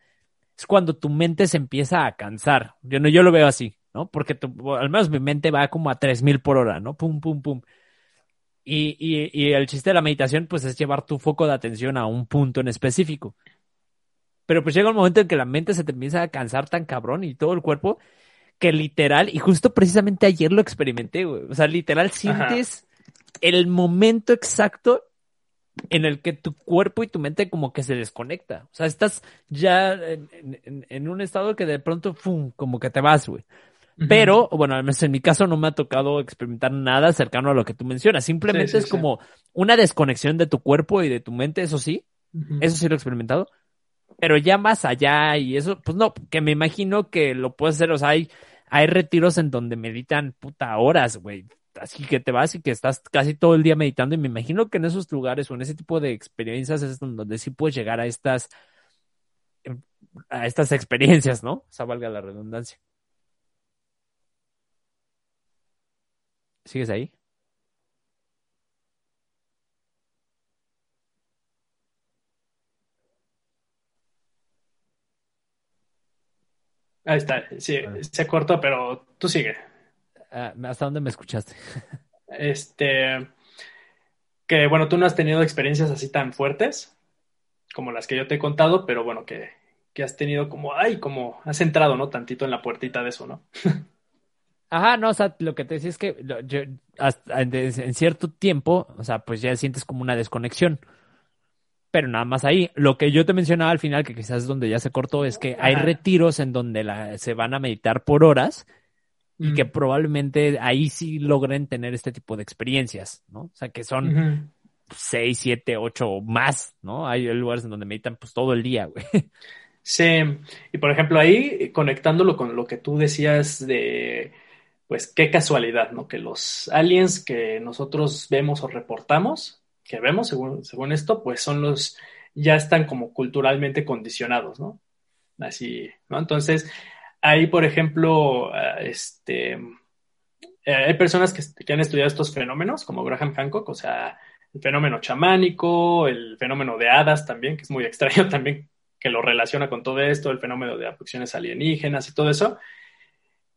es cuando tu mente se empieza a cansar. Yo no, yo lo veo así. ¿no? Porque al menos mi mente va como a 3000 por hora, ¿no? Pum, pum, pum. Y, y, y, el chiste de la meditación, pues, es llevar tu foco de atención a un punto en específico. Pero pues llega un momento en que la mente se te empieza a cansar tan cabrón y todo el cuerpo, que literal, y justo precisamente ayer lo experimenté, güey. O sea, literal sientes el momento exacto en el que tu cuerpo y tu mente como que se desconecta. O sea, estás ya en, en un estado que de pronto, ¡fum! como que te vas, güey. Pero, bueno, al menos en mi caso no me ha tocado experimentar nada cercano a lo que tú mencionas. Simplemente es como una desconexión de tu cuerpo y de tu mente, eso sí. Eso sí lo he experimentado. Pero ya más allá y eso, pues no, que me imagino que lo puedes hacer. O sea, hay, hay retiros en donde meditan puta horas, güey. Así que te vas y que estás casi todo el día meditando. Y me imagino que en esos lugares o en ese tipo de experiencias es donde sí puedes llegar a estas, a estas experiencias, ¿no? O sea, valga la redundancia. ¿Sigues ahí? Ahí está, sí, ah. se cortó, pero tú sigue. Ah, ¿Hasta dónde me escuchaste? este, que bueno, tú no has tenido experiencias así tan fuertes como las que yo te he contado, pero bueno, que, que has tenido como, ay, como has entrado, ¿no? Tantito en la puertita de eso, ¿no? Ajá, no, o sea, lo que te decía es que yo, hasta, en, cierto tiempo, o sea, pues ya sientes como una desconexión. Pero nada más ahí. Lo que yo te mencionaba al final, que quizás es donde ya se cortó, es que hay retiros en donde la, se van a meditar por horas y que probablemente ahí sí logren tener este tipo de experiencias, ¿no? O sea, que son seis, siete, ocho o más, ¿no? Hay lugares en donde meditan pues todo el día, güey. Sí, y por ejemplo ahí conectándolo con lo que tú decías de pues qué casualidad, ¿no? Que los aliens que nosotros vemos o reportamos, que vemos según, según esto, pues son los, ya están como culturalmente condicionados, ¿no? Así, ¿no? Entonces, ahí, por ejemplo, ah, este, eh, hay personas que, que, han estudiado estos fenómenos, como Graham Hancock, o sea, el fenómeno chamánico, el fenómeno de hadas también, que es muy extraño también, que lo relaciona con todo esto, el fenómeno de abducciones alienígenas y todo eso.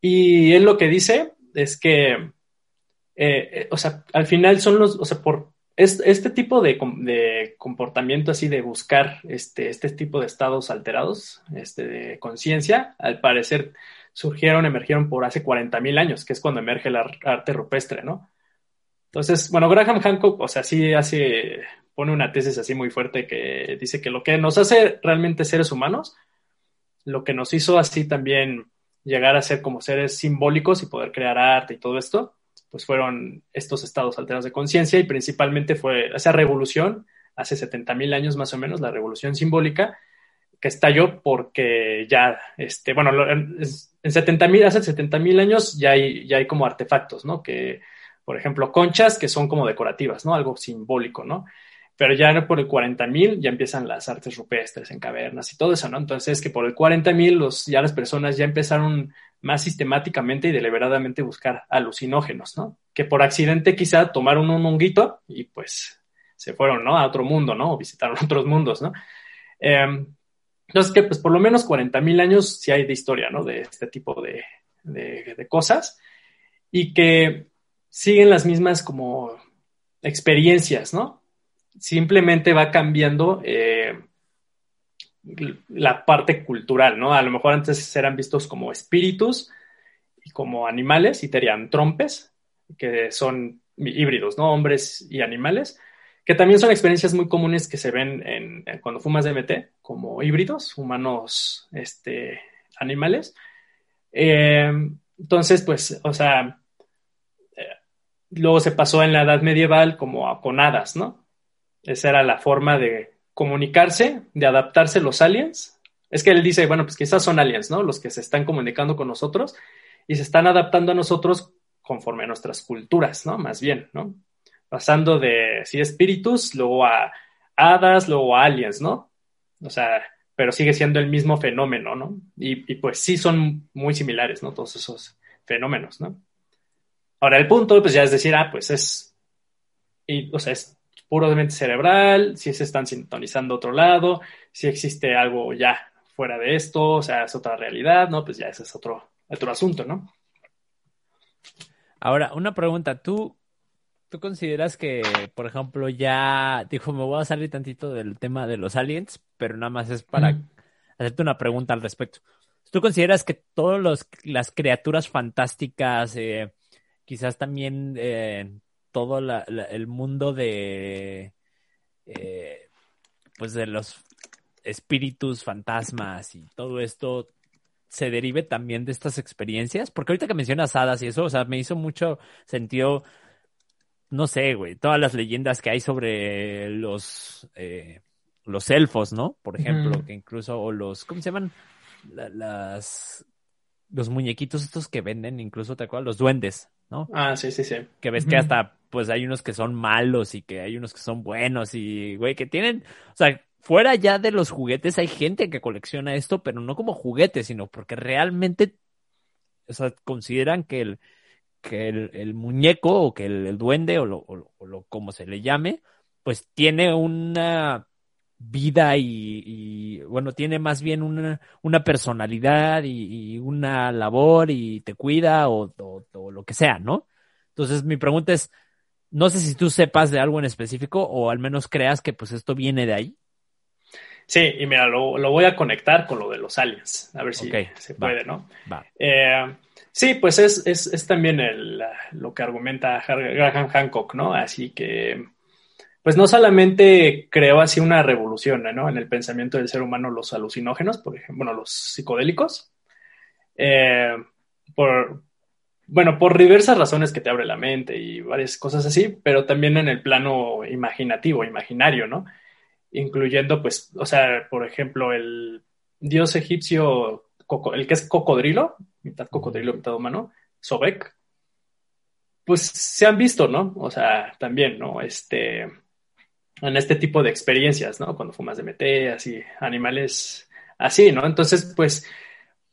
Y él lo que dice es que, eh, eh, o sea, al final son los, o sea, por este tipo de, de, comportamiento así de buscar este, este tipo de estados alterados, este, de conciencia, al parecer surgieron, emergieron por hace 40.000 años, que es cuando emerge el arte rupestre, ¿no? Entonces, bueno, Graham Hancock, o sea, sí hace, pone una tesis así muy fuerte que dice que lo que nos hace realmente seres humanos, lo que nos hizo así también llegar a ser como seres simbólicos y poder crear arte y todo esto, pues fueron estos estados alterados de conciencia y principalmente fue esa revolución, hace 70 mil años más o menos, la revolución simbólica, que estalló porque ya, este, bueno, en, 70 mil, hace 70 mil años ya hay, ya hay como artefactos, ¿no? Que, por ejemplo, conchas que son como decorativas, ¿no? Algo simbólico, ¿no? Pero ya por el 40.000 ya empiezan las artes rupestres en cavernas y todo eso, ¿no? Entonces, que por el 40.000 los, ya las personas ya empezaron más sistemáticamente y deliberadamente buscar alucinógenos, ¿no? Que por accidente quizá tomaron un honguito y pues se fueron, ¿no? A otro mundo, ¿no? O visitaron otros mundos, ¿no? Em, entonces, que pues por lo menos 40.000 años sí hay de historia, ¿no? De este tipo de, de, de cosas y que siguen las mismas como experiencias, ¿no? Simplemente va cambiando eh, la parte cultural, ¿no? A lo mejor antes eran vistos como espíritus y como animales y tenían trompes, que son híbridos, ¿no? Hombres y animales, que también son experiencias muy comunes que se ven en, cuando fumas DMT, como híbridos, humanos, este, animales. Eh, entonces, pues, o sea, eh, luego se pasó en la edad medieval como a, con hadas, ¿no? Esa era la forma de comunicarse, de adaptarse los aliens. Es que él dice, bueno, pues quizás son aliens, ¿no? Los que se están comunicando con nosotros y se están adaptando a nosotros conforme a nuestras culturas, ¿no? Más bien, ¿no? Pasando de, sí, espíritus, luego a hadas, luego a aliens, ¿no? O sea, pero sigue siendo el mismo fenómeno, ¿no? Y, y, pues sí son muy similares, ¿no? Todos esos fenómenos, ¿no? Ahora el punto, pues ya es decir, ah, pues es, y, o sea, es puramente cerebral, si se están sintonizando otro lado, si existe algo ya fuera de esto, o sea, es otra realidad, ¿no? Pues ya ese es otro, otro asunto, ¿no? Ahora, una pregunta, ¿tú, tú consideras que, por ejemplo, ya, dijo, me voy a salir tantito del tema de los aliens, pero nada más es para hacerte una pregunta al respecto. ¿Tú consideras que todas las criaturas fantásticas, eh, quizás también eh, todo el mundo de, eh, pues de los espíritus, fantasmas y todo esto se derive también de estas experiencias? Porque ahorita que mencionas hadas y eso, o sea, me hizo mucho sentido, no sé, güey, todas las leyendas que hay sobre los, eh, los elfos, ¿no? Por ejemplo, que incluso, o los, ¿cómo se llaman? las, los muñequitos estos que venden, incluso, ¿te acuerdas? Los duendes, ¿no? Ah, sí, sí, sí. Que ves que hasta, pues hay unos que son malos y que hay unos que son buenos y, güey, que tienen, o sea, fuera ya de los juguetes hay gente que colecciona esto, pero no como juguetes, sino porque realmente, o sea, consideran que el, que el, muñeco o que el, duende o lo, o, lo, como se le llame, pues tiene una, vida y, bueno, tiene más bien una, una personalidad y, una labor y te cuida o, o, lo que sea, ¿no? Entonces mi pregunta es, no sé si tú sepas de algo en específico o al menos creas que pues esto viene de ahí. Sí, y mira, lo, voy a conectar con lo de los aliens, a ver si se puede, ¿no? Eh, sí, pues es, es, es también el, lo que argumenta Graham Hancock, ¿no? Así que, pues no solamente creó así una revolución, ¿no? En el pensamiento del ser humano los alucinógenos, por ejemplo, bueno, los psicodélicos, eh, por, bueno, por diversas razones que te abre la mente y varias cosas así, pero también en el plano imaginativo, imaginario, ¿no? incluyendo, pues, o sea, por ejemplo, el dios egipcio, el que es cocodrilo, mitad cocodrilo, mitad humano, Sobek, pues se han visto, ¿no? O sea, también, ¿no? Este, en este tipo de experiencias, ¿no? Cuando fumas DMT, así, animales así, ¿no? Entonces, pues,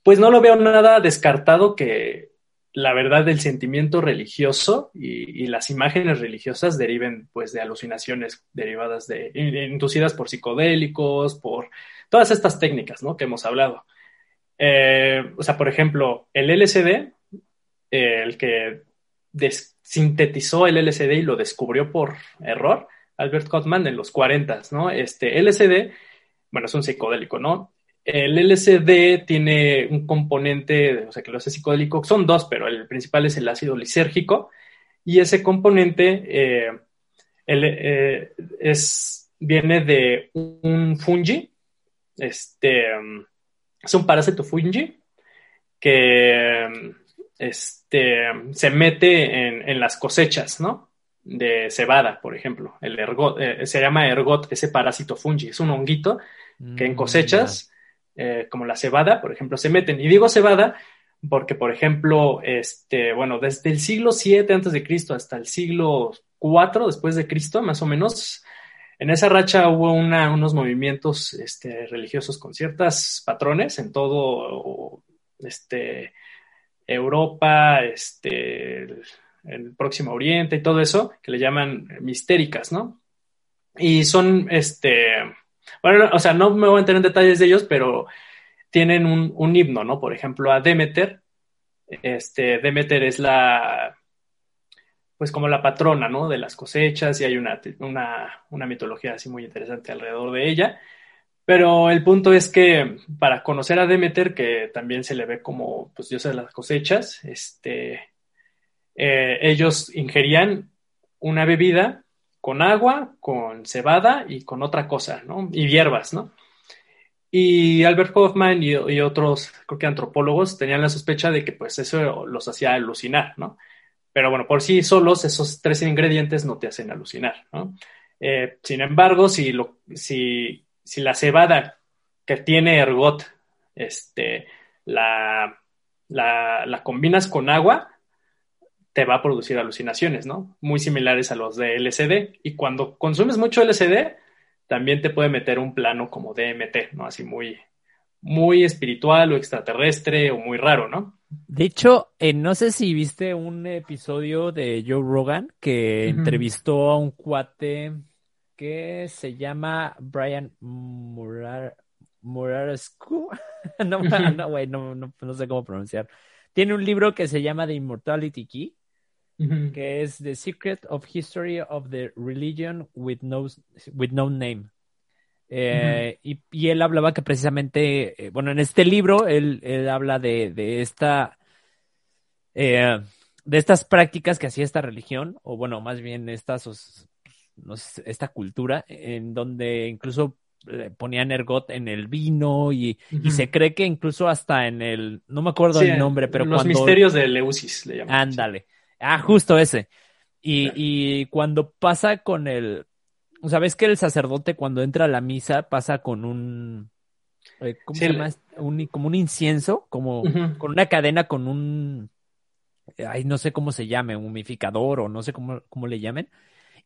pues no lo veo nada descartado que la verdad del sentimiento religioso y, las imágenes religiosas deriven pues de alucinaciones derivadas de, inducidas por psicodélicos, por todas estas técnicas, ¿no? Que hemos hablado. Eh, o sea, por ejemplo, el LSD, el que sintetizó el LSD y lo descubrió por error, Albert Gottman en los 40, ¿no? Este LSD, bueno, es un psicodélico, ¿no? El LSD tiene un componente, o sea, que lo hace psicodélico, son dos, pero el principal es el ácido lisérgico, y ese componente eh, eh, es, viene de un fungi, este, es un parásito fungi que este, se mete en, las cosechas, ¿no? De cebada, por ejemplo. El ergot, eh, se llama ergot, ese parásito fungi, es un honguito que en mm, cosechas eh, como la cebada, por ejemplo, se meten. Y digo cebada porque, por ejemplo, este, bueno, desde el siglo 7 antes de Cristo hasta el siglo 4 después de Cristo, más o menos, en esa racha hubo una, unos movimientos este, religiosos con ciertos patrones en todo este, Europa, este, el Próximo Oriente y todo eso, que le llaman mistéricas, ¿no? Y son, este, bueno, o sea, no me voy a entrar en detalles de ellos, pero tienen un, himno, ¿no? Por ejemplo, a Demeter. Este, Demeter es la, pues como la patrona, ¿no? De las cosechas y hay una, una, mitología así muy interesante alrededor de ella. Pero el punto es que para conocer a Demeter, que también se le ve como pues, diosa de las cosechas, este, eh, ellos ingerían una bebida con agua, con cebada y con otra cosa, ¿no? Y hierbas, ¿no? Y Albert Hoffman y, otros, creo que antropólogos, tenían la sospecha de que pues eso los hacía alucinar, ¿no? Pero bueno, por sí solos esos tres ingredientes no te hacen alucinar, ¿no? Eh, sin embargo, si, la cebada que tiene ergot, este, la, la, la combinas con agua, te va a producir alucinaciones, ¿no? Muy similares a los de LSD. Y cuando consumes mucho LSD, también te puede meter un plano como DMT, ¿no? Así muy, muy espiritual o extraterrestre o muy raro, ¿no? De hecho, eh, no sé si viste un episodio de Joe Rogan que entrevistó a un cuate que se llama Brian Murar Murarescu. no, no, no, no sé cómo pronunciar. Tiene un libro que se llama The Immortality Key que es The Secret of History of the Religion with No, with no Name. Eh, y, él hablaba que precisamente, eh, bueno, en este libro él, él habla de, de esta, eh, de estas prácticas que hacía esta religión, o bueno, más bien estas, esta cultura, en donde incluso ponían ergot en el vino y, y, se cree que incluso hasta en el, no me acuerdo el nombre, pero los misterios de Leusis le llaman. Ándale. Ah, justo ese. Y, y cuando pasa con el, o sea, ves que el sacerdote cuando entra a la misa pasa con un, eh, ¿cómo se llama? Un, como un incienso, como con una cadena con un, ay, no sé cómo se llame, un humificador o no sé cómo, cómo le llamen.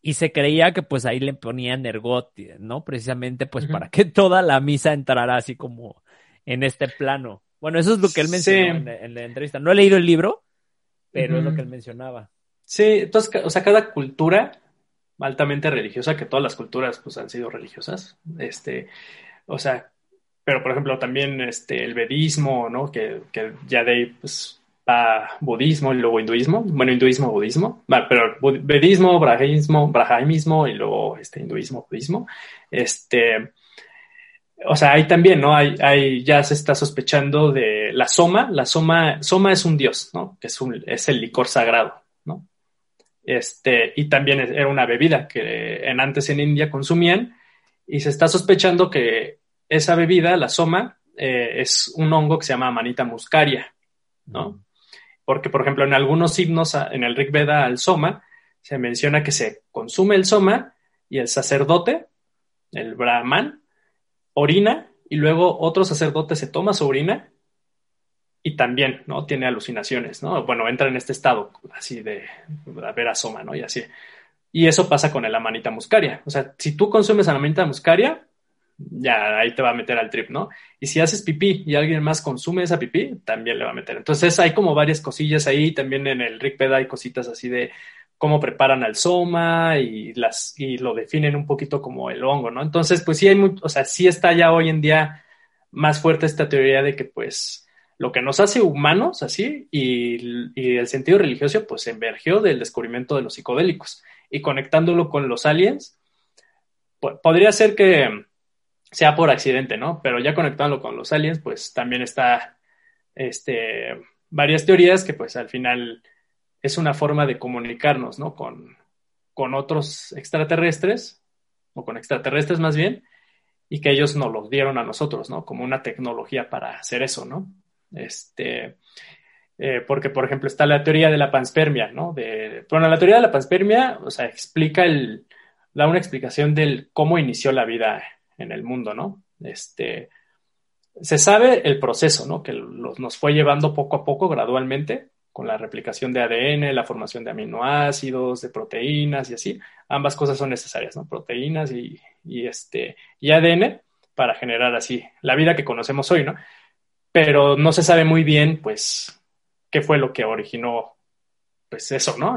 Y se creía que pues ahí le ponían ergot, ¿no? Precisamente pues para que toda la misa entrara así como en este plano. Bueno, eso es lo que él mencionó en, la entrevista. No he leído el libro, pero es lo que él mencionaba. Sí, entonces, o sea, cada cultura altamente religiosa, que todas las culturas pues han sido religiosas, este, o sea, pero por ejemplo también este, el vedismo, ¿no? Que, que ya de ahí pues va budismo y luego hinduismo, bueno, hinduismo, budismo, pero vedismo, brahmanismo, brahmanismo y luego este hinduismo, budismo, este, o sea, ahí también, ¿no? Hay, hay, ya se está sospechando de la soma. La soma, soma es un dios, ¿no? Que es, un, es el licor sagrado, ¿no? Este, y también era una bebida que en, antes en India consumían y se está sospechando que esa bebida, la soma, eh, es un hongo que se llama manita muscaria, ¿no? Porque, por ejemplo, en algunos himnos, en el Rig Veda al soma, se menciona que se consume el soma y el sacerdote, el brahman, orina y luego otro sacerdote se toma su orina y también, ¿no? Tiene alucinaciones, ¿no? Bueno, entra en este estado así de, de ver asoma, ¿no? Y así. Y eso pasa con el amanita muscaria. O sea, si tú consumes amanita muscaria, ya ahí te va a meter al trip, ¿no? Y si haces pipí y alguien más consume esa pipí, también le va a meter. Entonces hay como varias cosillas ahí, también en el Rick Peda hay cositas así de cómo preparan al soma y, las, y lo definen un poquito como el hongo, ¿no? Entonces, pues sí hay mucho, o sea, sí está ya hoy en día más fuerte esta teoría de que pues lo que nos hace humanos así y, y el sentido religioso pues emergió del descubrimiento de los psicodélicos y conectándolo con los aliens, podría ser que sea por accidente, ¿no? Pero ya conectándolo con los aliens, pues también está este, varias teorías que pues al final es una forma de comunicarnos, ¿no? Con, con otros extraterrestres, o con extraterrestres más bien, y que ellos nos los dieron a nosotros, ¿no? Como una tecnología para hacer eso, ¿no? Este, eh, porque, por ejemplo, está la teoría de la panspermia, ¿no? De, bueno, la teoría de la panspermia, o sea, explica el, da una explicación del cómo inició la vida en el mundo, ¿no? Este, se sabe el proceso, ¿no? Que nos fue llevando poco a poco, gradualmente, con la replicación de ADN, la formación de aminoácidos, de proteínas y así. Ambas cosas son necesarias, ¿no? Proteínas y, este, y ADN para generar así la vida que conocemos hoy, ¿no? Pero no se sabe muy bien, pues, qué fue lo que originó, pues, eso, ¿no?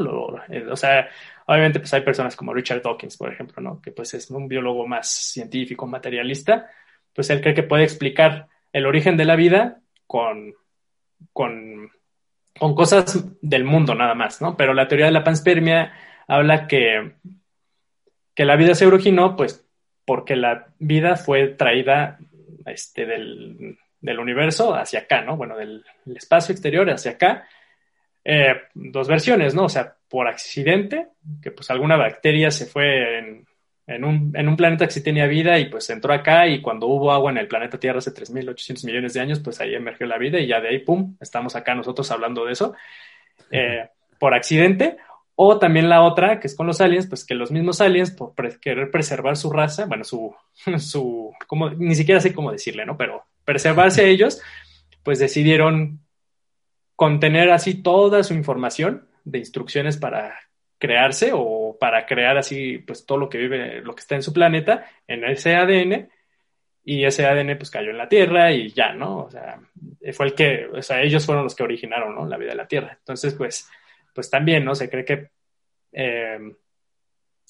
Eh, o sea, obviamente, pues hay personas como Richard Dawkins, por ejemplo, ¿no? Que pues es un biólogo más científico, materialista, pues él cree que puede explicar el origen de la vida con, con con cosas del mundo nada más, ¿no? Pero la teoría de la panspermia habla que, que la vida se originó, pues, porque la vida fue traída este, del, universo hacia acá, ¿no? Bueno, del, espacio exterior hacia acá. Eh, dos versiones, ¿no? O sea, por accidente, que pues alguna bacteria se fue en, en un, en un, planeta que sí tenía vida y pues entró acá y cuando hubo agua en el planeta Tierra hace 3.800 millones de años, pues ahí emergió la vida y ya de ahí, ¡pum!, estamos acá nosotros hablando de eso eh, por accidente. O también la otra, que es con los aliens, pues que los mismos aliens, por querer preservar su raza, bueno, su, su, como, ni siquiera sé cómo decirle, ¿no? Pero preservarse a ellos, pues decidieron contener así toda su información de instrucciones para crearse o para crear así pues todo lo que vive, lo que está en su planeta en ese ADN y ese ADN pues cayó en la Tierra y ya, ¿no? O sea, fue el que, o sea, ellos fueron los que originaron, ¿no? La vida de la Tierra. Entonces, pues, pues también, ¿no? Se cree que eh,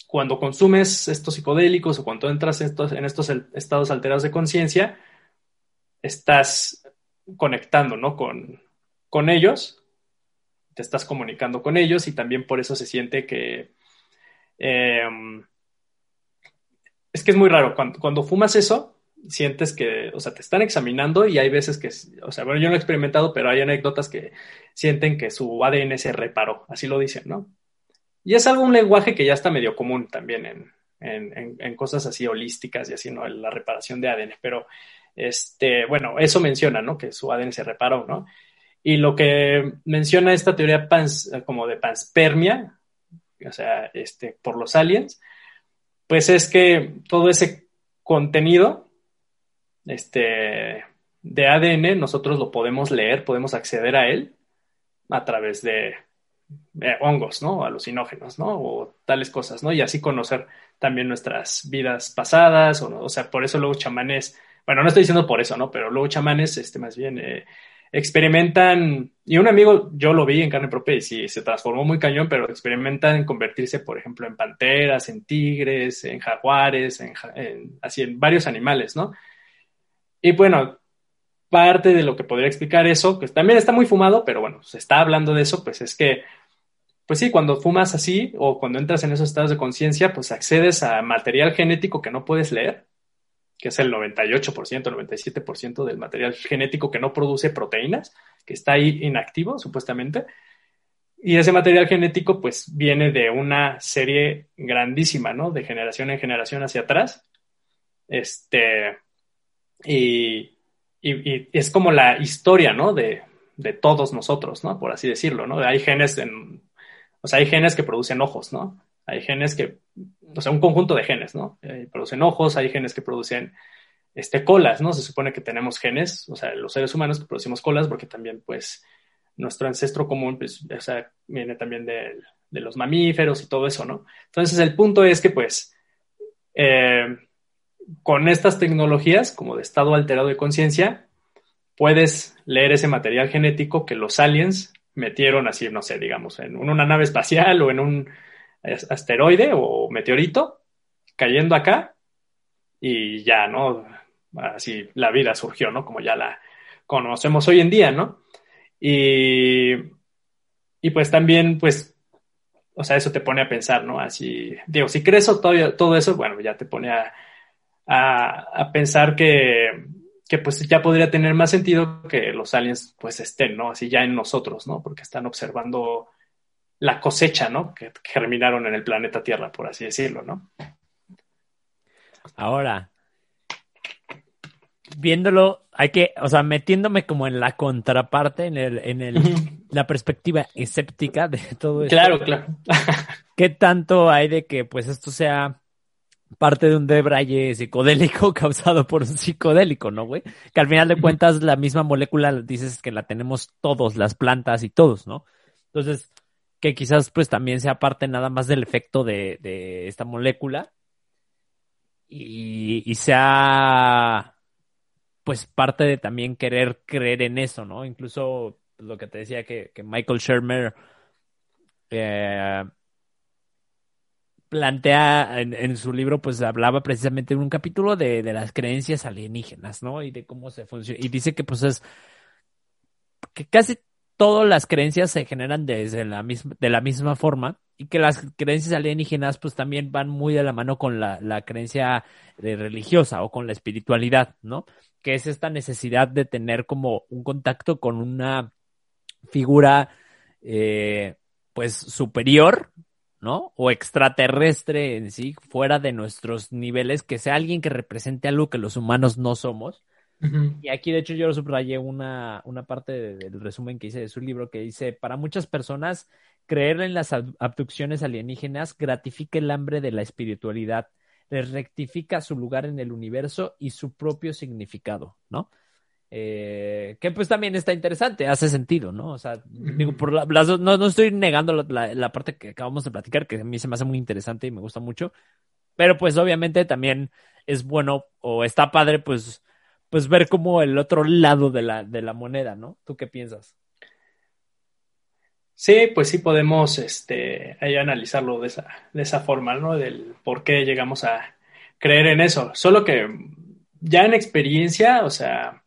cuando consumes estos psicodélicos o cuando entras en estos, en estos estados alterados de conciencia, estás conectando, ¿no? Con, con ellos te estás comunicando con ellos y también por eso se siente que... Em, es que es muy raro, cuando, fumas eso, sientes que, o sea, te están examinando y hay veces que, o sea, bueno, yo no he experimentado, pero hay anécdotas que sienten que su ADN se reparó, así lo dicen, ¿no? Y es algo, un lenguaje que ya está medio común también en, en, cosas así holísticas y así, ¿no? La reparación de ADN, pero, este, bueno, eso menciona, ¿no? Que su ADN se reparó, ¿no? Y lo que menciona esta teoría como de panspermia, o sea, este, por los aliens, pues es que todo ese contenido este, de ADN nosotros lo podemos leer, podemos acceder a él a través de, hongos, ¿no? Alucinógenos, ¿no? O tales cosas, ¿no? Y así conocer también nuestras vidas pasadas, o, o sea, por eso luego chamanes, bueno, no estoy diciendo por eso, ¿no? Pero luego chamanes, este, más bien, eh, experimentan, y un amigo, yo lo vi en carne propia y sí, se transformó muy cañón, pero experimentan en convertirse, por ejemplo, en panteras, en tigres, en jaguares, en, así en varios animales, ¿no? Y bueno, parte de lo que podría explicar eso, que también está muy fumado, pero bueno, se está hablando de eso, pues es que, pues sí, cuando fumas así o cuando entras en esos estados de conciencia, pues accedes a material genético que no puedes leer que es el 98%, 97% del material genético que no produce proteínas, que está ahí inactivo, supuestamente. Y ese material genético, pues, viene de una serie grandísima, ¿no? De generación en generación hacia atrás. Este, y, es como la historia, ¿no? De, de, todos nosotros, ¿no? Por así decirlo, ¿no? Hay genes en, o sea, hay genes que producen ojos, ¿no? Hay genes que, o sea, un conjunto de genes, ¿no? Eh, producen ojos, hay genes que producen este, colas, ¿no? Se supone que tenemos genes, o sea, los seres humanos que producimos colas, porque también, pues, nuestro ancestro común, pues, o sea, viene también de, los mamíferos y todo eso, ¿no? Entonces, el punto es que, pues, eh, con estas tecnologías, como de estado alterado de conciencia, puedes leer ese material genético que los aliens metieron así, no sé, digamos, en una nave espacial o en un asteroide o meteorito cayendo acá y ya, ¿no? Así la vida surgió, ¿no? Como ya la conocemos hoy en día, ¿no? Y, y pues también, pues, o sea, eso te pone a pensar, ¿no? Así, digo, si crees todo, todo eso, bueno, ya te pone a, a, pensar que, que pues ya podría tener más sentido que los aliens pues estén, ¿no? Así ya en nosotros, ¿no? Porque están observando la cosecha, ¿no? Que, germinaron en el planeta Tierra, por así decirlo, ¿no? Ahora, viéndolo, hay que, o sea, metiéndome como en la contraparte, en el, en el, la perspectiva escéptica de todo esto. Claro, claro. ¿Qué tanto hay de que, pues, esto sea parte de un debraye psicodélico causado por un psicodélico, ¿no, güey? Que al final de cuentas la misma molécula dices que la tenemos todos, las plantas y todos, ¿no? Entonces, que quizás pues también sea parte nada más del efecto de, esta molécula y, sea pues parte de también querer creer en eso, ¿no? Incluso pues, lo que te decía que, Michael Shermer eh, plantea en, su libro, pues hablaba precisamente en un capítulo de, de, las creencias alienígenas, ¿no? Y de cómo se funciona. Y dice que pues es que casi todas las creencias se generan desde la misma, de la misma forma y que las creencias alienígenas pues también van muy de la mano con la, creencia religiosa o con la espiritualidad, ¿no? Que es esta necesidad de tener como un contacto con una figura eh, pues superior, ¿no? O extraterrestre en sí, fuera de nuestros niveles, que sea alguien que represente algo que los humanos no somos y aquí, de hecho, yo subrayé una, una parte del resumen que hice de su libro que dice, para muchas personas, creer en las abducciones alienígenas gratifica el hambre de la espiritualidad, les rectifica su lugar en el universo y su propio significado, ¿no? Eh, que pues también está interesante, hace sentido, ¿no? O sea, digo, por la, no, no, estoy negando la, la, parte que acabamos de platicar, que a mí se me hace muy interesante y me gusta mucho, pero pues obviamente también es bueno o está padre, pues pues ver como el otro lado de la, de la moneda, ¿no? ¿Tú qué piensas? Sí, pues sí podemos este, analizarlo de esa, de esa forma, ¿no? Del por qué llegamos a creer en eso. Solo que ya en experiencia, o sea,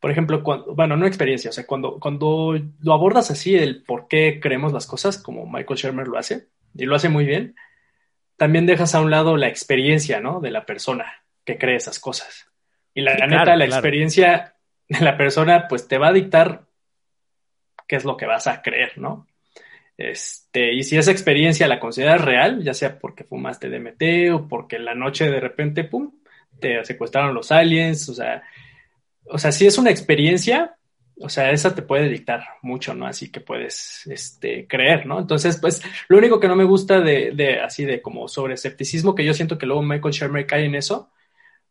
por ejemplo, cuando, bueno, no experiencia, o sea, cuando, cuando lo abordas así, el por qué creemos las cosas, como Michael Shermer lo hace, y lo hace muy bien, también dejas a un lado la experiencia, ¿no? De la persona que cree esas cosas. Y la, neta, la experiencia de la persona, pues te va a dictar qué es lo que vas a creer, ¿no? Este, y si esa experiencia la consideras real, ya sea porque fumaste DMT o porque en la noche de repente, pum, te secuestraron los aliens, o sea, o sea, si es una experiencia, o sea, esa te puede dictar mucho, ¿no? Así que puedes, este, creer, ¿no? Entonces, pues, lo único que no me gusta de, de así de como sobre escepticismo, que yo siento que luego Michael Shermer cae en eso,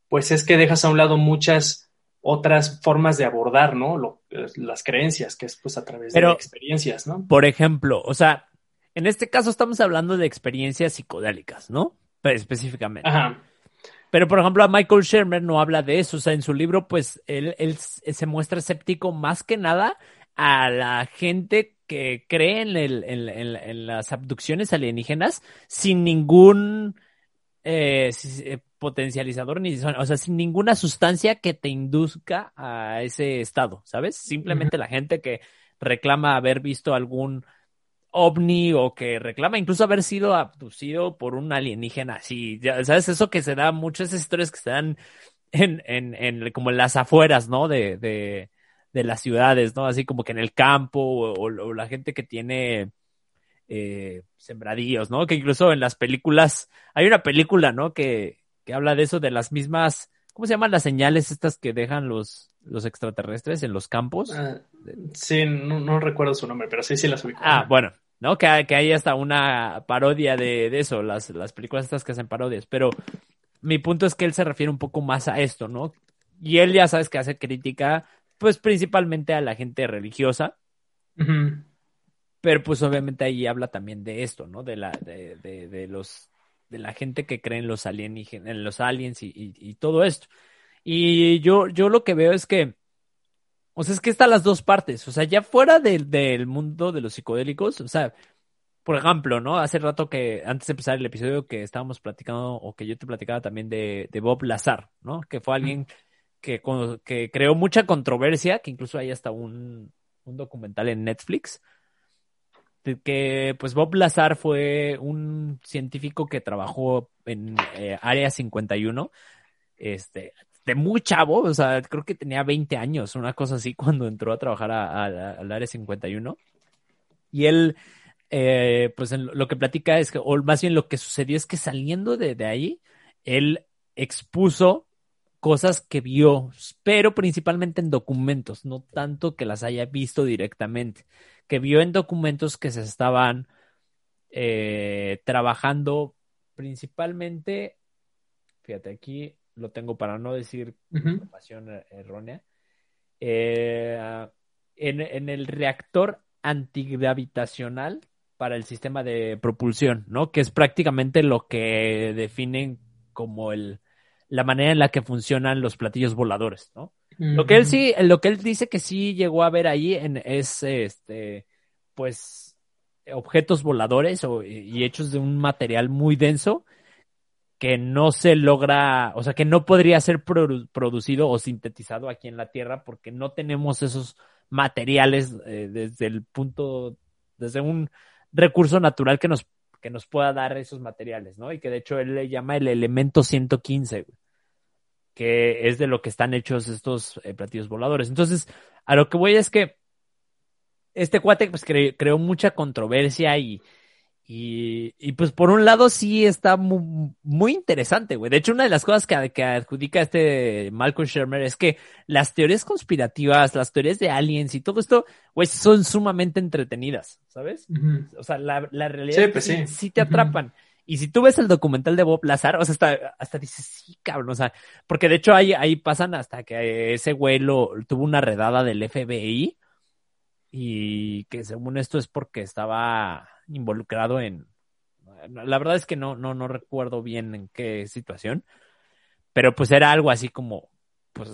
pues es que dejas a un lado muchas otras formas de abordar, ¿no? las creencias, que es pues a través de experiencias, ¿no? Por ejemplo, o sea, en este caso estamos hablando de experiencias psicodélicas, ¿no? específicamente. Ajá. Pero, por ejemplo, a Michael Shermer no habla de eso. O sea, en su libro, pues, él, él se muestra escéptico más que nada a la gente que cree en, el, en, en, las abducciones alienígenas sin ningún eh, eh potencializador, ni, o sea, sin ninguna sustancia que te induzca a ese estado, ¿sabes? Simplemente la gente que reclama haber visto algún ovni o que reclama incluso haber sido abducido por un alienígena así, ¿sabes? Eso que se da, muchas historias que se dan en, en, en como en las afueras, ¿no? De, de, de las ciudades, ¿no? Así como que en el campo o, la gente que tiene eh, sembradíos, ¿no? Que incluso en las películas, hay una película, ¿no? Que, que habla de eso, de las mismas, ¿cómo se llaman las señales estas que dejan los, los extraterrestres en los campos? Ah, sí, no, recuerdo su nombre, pero sí, sí las ubico. Ah, bueno, ¿no? Que, que hay hasta una parodia de, de eso, las, las películas estas que hacen parodias, pero mi punto es que él se refiere un poco más a esto, ¿no? Y él ya sabes que hace crítica pues principalmente a la gente religiosa. Pero pues obviamente ahí habla también de esto, ¿no? De la, de, de, los, de la gente que cree en los alienígenas, en los aliens y, y, todo esto. Y yo, yo lo que veo es que, o sea, es que están las dos partes. O sea, ya fuera del, del mundo de los psicodélicos, o sea, por ejemplo, ¿no? Hace rato que, antes de empezar el episodio que estábamos platicando, o que yo te platicaba también de, de Bob Lazar, ¿no? Que fue alguien que, que creó mucha controversia, que incluso hay hasta un, un documental en Netflix, que pues Bob Lazar fue un científico que trabajó en eh, Área 51, este, de muy chavo, o sea, creo que tenía 20 años, una cosa así, cuando entró a trabajar al Área 51. Y él, eh, pues lo que platica es que, o más bien lo que sucedió es que saliendo de, de ahí, él expuso cosas que vio, pero principalmente en documentos, no tanto que las haya visto directamente, que vio en documentos que se estaban eh, trabajando principalmente, fíjate aquí, lo tengo para no decir información er-, errónea, eh, en, en, el reactor antigravitacional para el sistema de propulsión, ¿no? Que es prácticamente lo que definen como el, la manera en la que funcionan los platillos voladores, ¿no? Lo que él sí, lo que él dice que sí llegó a ver ahí en, es, este, pues, objetos voladores o, y hechos de un material muy denso que no se logra, o sea, que no podría ser producido o sintetizado aquí en la Tierra porque no tenemos esos materiales eh, desde el punto, desde un recurso natural que nos que nos pueda dar esos materiales, ¿no? Y que de hecho él le llama el elemento 115, que es de lo que están hechos estos eh, platillos voladores. Entonces, a lo que voy es que este cuate pues creó mucha controversia y, y, y, pues por un lado sí está muy, muy interesante, güey. De hecho, una de las cosas que, que, adjudica este Malcolm Shermer es que las teorías conspirativas, las teorías de aliens y todo esto, güey, son sumamente entretenidas, ¿sabes? O sea, la, la realidad que pues sí. te atrapan. Y si tú ves el documental de Bob Lazar, o sea, hasta, hasta dices, sí, cabrón, o sea, porque de hecho ahí, ahí pasan hasta que ese güey tuvo una redada del FBI y que según esto es porque estaba involucrado en, la verdad es que no, no, no recuerdo bien en qué situación, pero pues era algo así como, pues,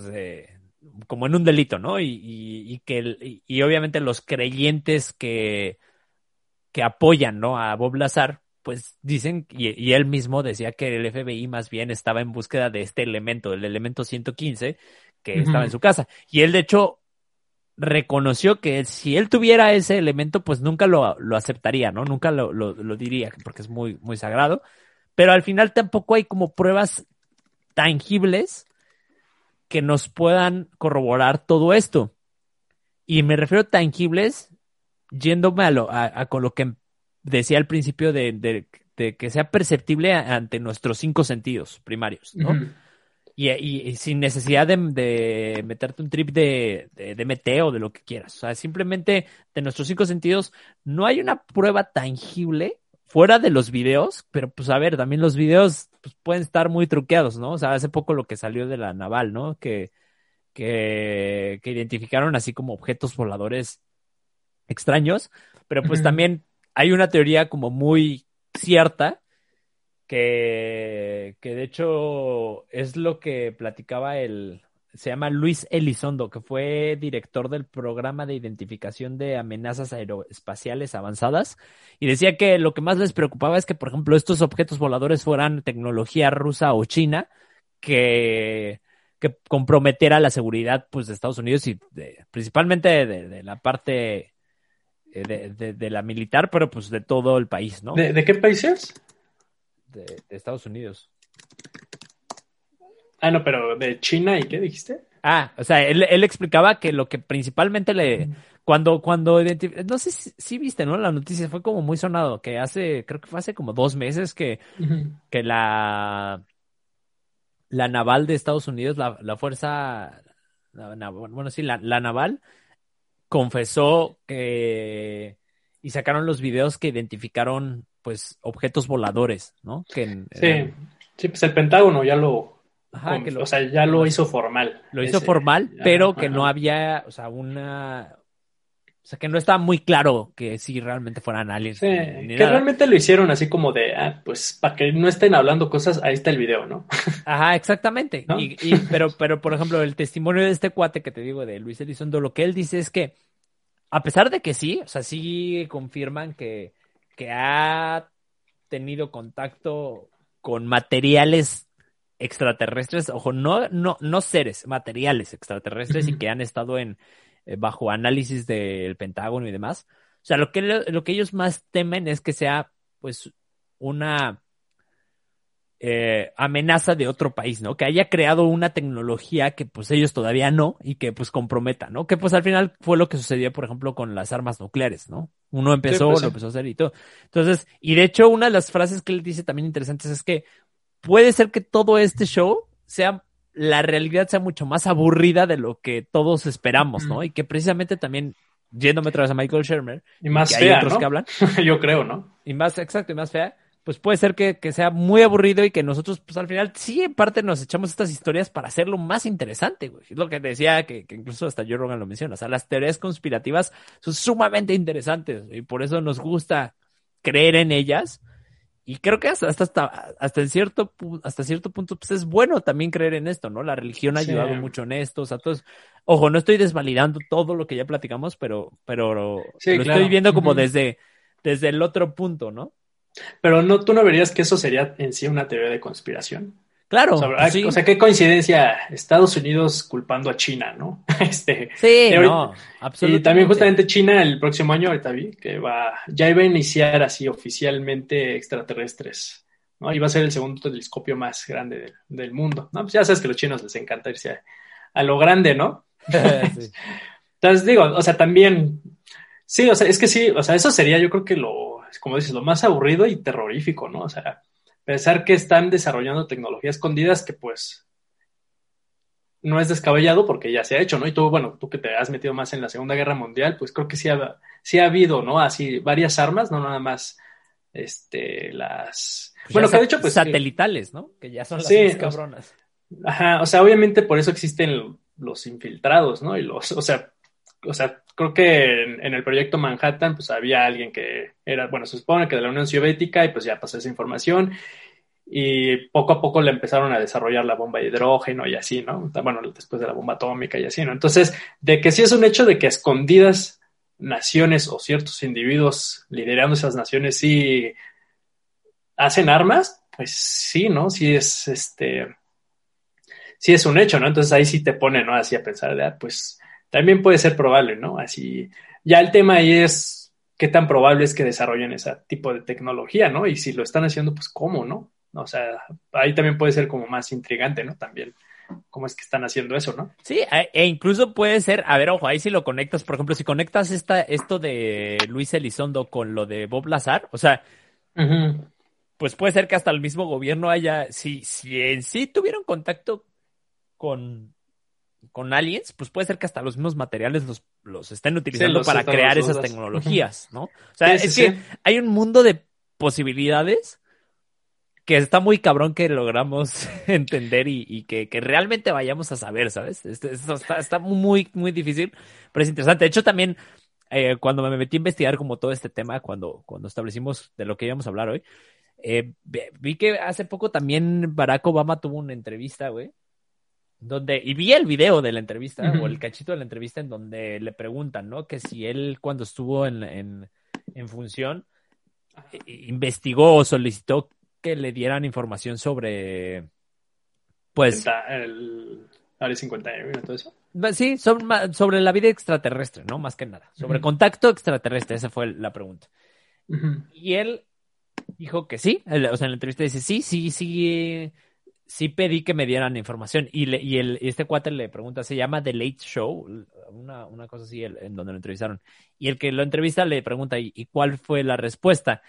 como en un delito, ¿no? Y, y, que, y, obviamente los creyentes que, que apoyan, ¿no? A Bob Lazar, pues dicen, y, él mismo decía que el FBI más bien estaba en búsqueda de este elemento, el elemento 115, que estaba en su casa. Y él, de hecho, reconoció que si él tuviera ese elemento, pues nunca lo, lo aceptaría, ¿no? Nunca lo, lo, lo, diría, porque es muy, muy sagrado. Pero al final tampoco hay como pruebas tangibles que nos puedan corroborar todo esto. Y me refiero a tangibles yéndome a, lo, a, con lo que decía al principio de, de, de, que sea perceptible ante nuestros cinco sentidos primarios, ¿no? Y, sin necesidad de, meterte un trip de, de, de, MT o de lo que quieras. O sea, simplemente de nuestros cinco sentidos no hay una prueba tangible fuera de los videos, pero pues a ver, también los videos pues, pueden estar muy truqueados, ¿no? O sea, hace poco lo que salió de la naval, ¿no? Que, que, que identificaron así como objetos voladores extraños, pero pues también hay una teoría como muy cierta que, que de hecho es lo que platicaba el, se llama Luis Elizondo, que fue director del programa de identificación de amenazas aeroespaciales avanzadas, y decía que lo que más les preocupaba es que, por ejemplo, estos objetos voladores fueran tecnología rusa o china, que, que comprometiera la seguridad pues, de Estados Unidos y principalmente de, la parte eh, de, la militar, pero pues de todo el país, ¿no? ¿De, qué países? de Estados Unidos. Ah, no, pero de China y qué dijiste? Ah, o sea, él, él explicaba que lo que principalmente le, cuando, cuando no sé si, viste, ¿no? La noticia fue como muy sonado, que hace, creo que fue hace como dos meses que, que la, la naval de Estados Unidos, la, la fuerza, bueno, sí, la, la naval, confesó que, y sacaron los videos que identificaron, pues, objetos voladores, ¿no? Que, sí, sí, pues el Pentágono ya lo, o sea, ya lo hizo formal. Lo hizo formal, pero que no había, o sea, una... O sea, que no estaba muy claro que si realmente fueran aliens. Sí, que realmente lo hicieron así como de, ah, pues para que no estén hablando cosas, ahí está el video, ¿no? Ajá, exactamente. Y, pero, pero, por ejemplo, el testimonio de este cuate que te digo de Luis Elizondo, lo que él dice es que, a pesar de que sí, o sea, sí confirman que, que ha tenido contacto con materiales extraterrestres, ojo, no, no, no seres, materiales extraterrestres y que han estado en eh, bajo análisis del Pentágono y demás. O sea, lo que, lo que ellos más temen es que sea, pues, una eh, amenaza de otro país, ¿no? Que haya creado una tecnología que, pues, ellos todavía no y que, pues, comprometa, ¿no? Que, pues, al final fue lo que sucedió, por ejemplo, con las armas nucleares, ¿no? Uno empezó, pues lo empezó a hacer y todo. Entonces, y de hecho, una de las frases que él dice también interesantes es que puede ser que todo este show sea la realidad sea mucho más aburrida de lo que todos esperamos, ¿no? Y que precisamente también, yéndome otra vez a Michael Shermer, y más que fea, hay otros que hablan. Yo creo, ¿no? Y más, exacto, y más fea, pues puede ser que, sea muy aburrido y que nosotros, pues al final, sí, en parte nos echamos estas historias para hacerlo más interesante, güey. Es lo que decía, que, que incluso hasta Joe Rogan lo menciona. O sea, las teorías conspirativas son sumamente interesantes y por eso nos gusta creer en ellas y creo que hasta, hasta, hasta, cierto, hasta cierto punto pues es bueno también creer en esto, ¿no? La religión ha ayudado mucho en esto, o sea, todos, ojo, no estoy desvalidando todo lo que ya platicamos, pero, pero lo estoy viendo como desde, desde el otro punto, ¿no? Pero no, tú no verías que eso sería en sí una teoría de conspiración. Claro. O sea, qué coincidencia Estados Unidos culpando a China, ¿no? este, sí, no, absolutamente. Y también justamente China el próximo año, ahorita vi, que va, ya iba a iniciar así oficialmente extraterrestres, ¿no? Iba a ser el segundo telescopio más grande del, mundo, ¿no? Pues ya sabes que a los chinos les encanta irse a, lo grande, ¿no? Entonces digo, o sea, también, sí, o sea, es que sí, o sea, eso sería yo creo que lo, como dices, lo más aburrido y terrorífico, ¿no? O sea, pensar que están desarrollando tecnologías escondidas que pues no es descabellado porque ya se ha hecho, ¿no? Y tú, bueno, tú que te has metido más en la Segunda Guerra Mundial, pues creo que sí ha, sí ha habido, ¿no? Así varias armas, no nada más este las pues bueno, que de hecho pues satelitales, ¿no? Que ya son las sí, cabronas. Ajá, o sea, obviamente por eso existen los infiltrados, ¿no? Y los, o sea, o sea, creo que en, el proyecto Manhattan, pues había alguien que era, bueno, se supone que de la Unión Soviética y pues ya pasó esa información y poco a poco le empezaron a desarrollar la bomba de hidrógeno y así, ¿no? Bueno, después de la bomba atómica y así, ¿no? Entonces, de que sí es un hecho de que escondidas naciones o ciertos individuos liderando esas naciones sí hacen armas, pues sí, ¿no? Sí es este, sí es un hecho, ¿no? Entonces ahí sí te pone, ¿no? Así a pensar de, ah, pues también puede ser probable, ¿no? Así, ya el tema ahí es qué tan probable es que desarrollen ese tipo de tecnología, ¿no? Y si lo están haciendo, pues cómo, ¿no? O sea, ahí también puede ser como más intrigante, ¿no? También cómo es que están haciendo eso, ¿no? Sí, e incluso puede ser, a ver, ojo, ahí si lo conectas, por ejemplo, si conectas esta, esto de Luis Elizondo con lo de Bob Lazar, o sea, pues puede ser que hasta el mismo gobierno haya, si, si en sí tuvieron contacto con, con aliens, pues puede ser que hasta los mismos materiales los, los estén utilizando para crear esas tecnologías, ¿no? O sea, es que hay un mundo de posibilidades que está muy cabrón que logramos entender y, que, realmente vayamos a saber, ¿sabes? Esto, está, muy, muy difícil, pero es interesante. De hecho, también eh, cuando me metí a investigar como todo este tema, cuando, cuando establecimos de lo que íbamos a hablar hoy, Eh, vi que hace poco también Barack Obama tuvo una entrevista, güey. Donde, y vi el video de la entrevista, o el cachito de la entrevista, en donde le preguntan, ¿no? Que si él, cuando estuvo en, en, en función, investigó o solicitó que le dieran información sobre, pues... El Área 51 y todo eso. Sí, sobre, la vida extraterrestre, ¿no? Más que nada. Sobre contacto extraterrestre, esa fue la pregunta. Y él dijo que sí, o sea, en la entrevista dice, sí, sí, sí, sí pedí que me dieran información. Y, le, y, el, este cuate le pregunta, se llama The Late Show, una, una cosa así, en donde lo entrevistaron. Y el que lo entrevista le pregunta, ¿y, cuál fue la respuesta?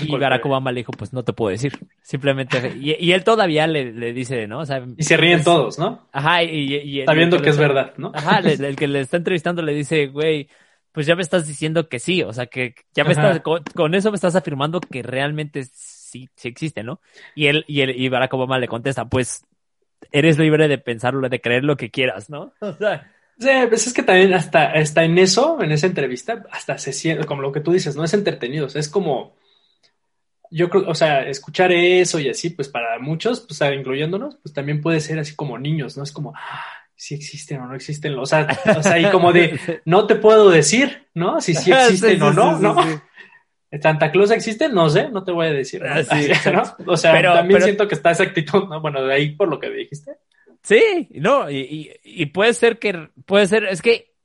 y Barack Obama le dijo, pues no te puedo decir. Simplemente, y, él todavía le, le dice, ¿no? y se ríen todos, ¿no? Ajá, y, sabiendo que, es verdad, ¿no? Ajá, el, que le está entrevistando le dice, güey, pues ya me estás diciendo que sí, o sea, que ya me estás, con, eso me estás afirmando que realmente sí, sí existe, ¿no? Y él, y, él, y Barack Obama le contesta, pues eres libre de pensarlo, de creer lo que quieras, ¿no? O sea, Sí, pues es que también hasta, hasta en eso, en esa entrevista, hasta se siente, como lo que tú dices, no es entretenido, o sea, es como, yo creo, o sea, escuchar eso y así, pues para muchos, pues incluyéndonos, pues también puede ser así como niños, ¿no? Es como, ah, si existen o no existen, o sea, o sea, y como de, no te puedo decir, ¿no? Si sí existen o no, ¿no? ¿Santa Claus existe? No sé, no te voy a decir. ¿no? Ah, o sea, también siento que está esa actitud, ¿no? Bueno, de ahí por lo que dijiste. Sí, no, y, y, puede ser que, puede ser, es que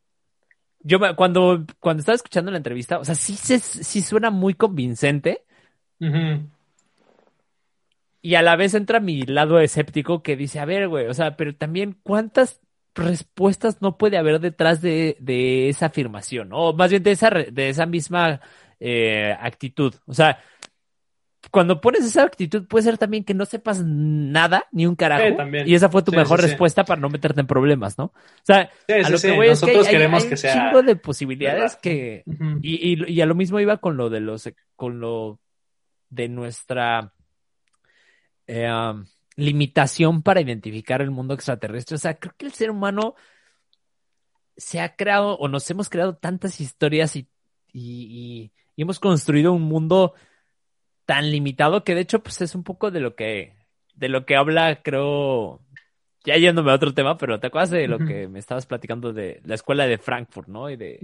yo cuando, cuando estaba escuchando la entrevista, o sea, sí, se, sí suena muy convincente. Y a la vez entra mi lado escéptico que dice, a ver, güey, o sea, pero también cuántas respuestas no puede haber detrás de, de esa afirmación, o más bien de esa, de esa misma eh, actitud. O sea, cuando pones esa actitud puede ser también que no sepas nada, ni un carajo. y esa fue tu mejor respuesta para no meterte en problemas, ¿no? O sea, a lo que voy es que hay, un chingo de posibilidades que... y, y, y, a lo mismo iba con lo de los... con lo de nuestra eh, um, limitación para identificar el mundo extraterrestre. O sea, creo que el ser humano se ha creado o nos hemos creado tantas historias y, y, hemos construido un mundo tan limitado que de hecho pues es un poco de lo que de lo que habla creo ya yéndome a otro tema pero te acuerdas de lo que me estabas platicando de la escuela de Frankfurt no y de,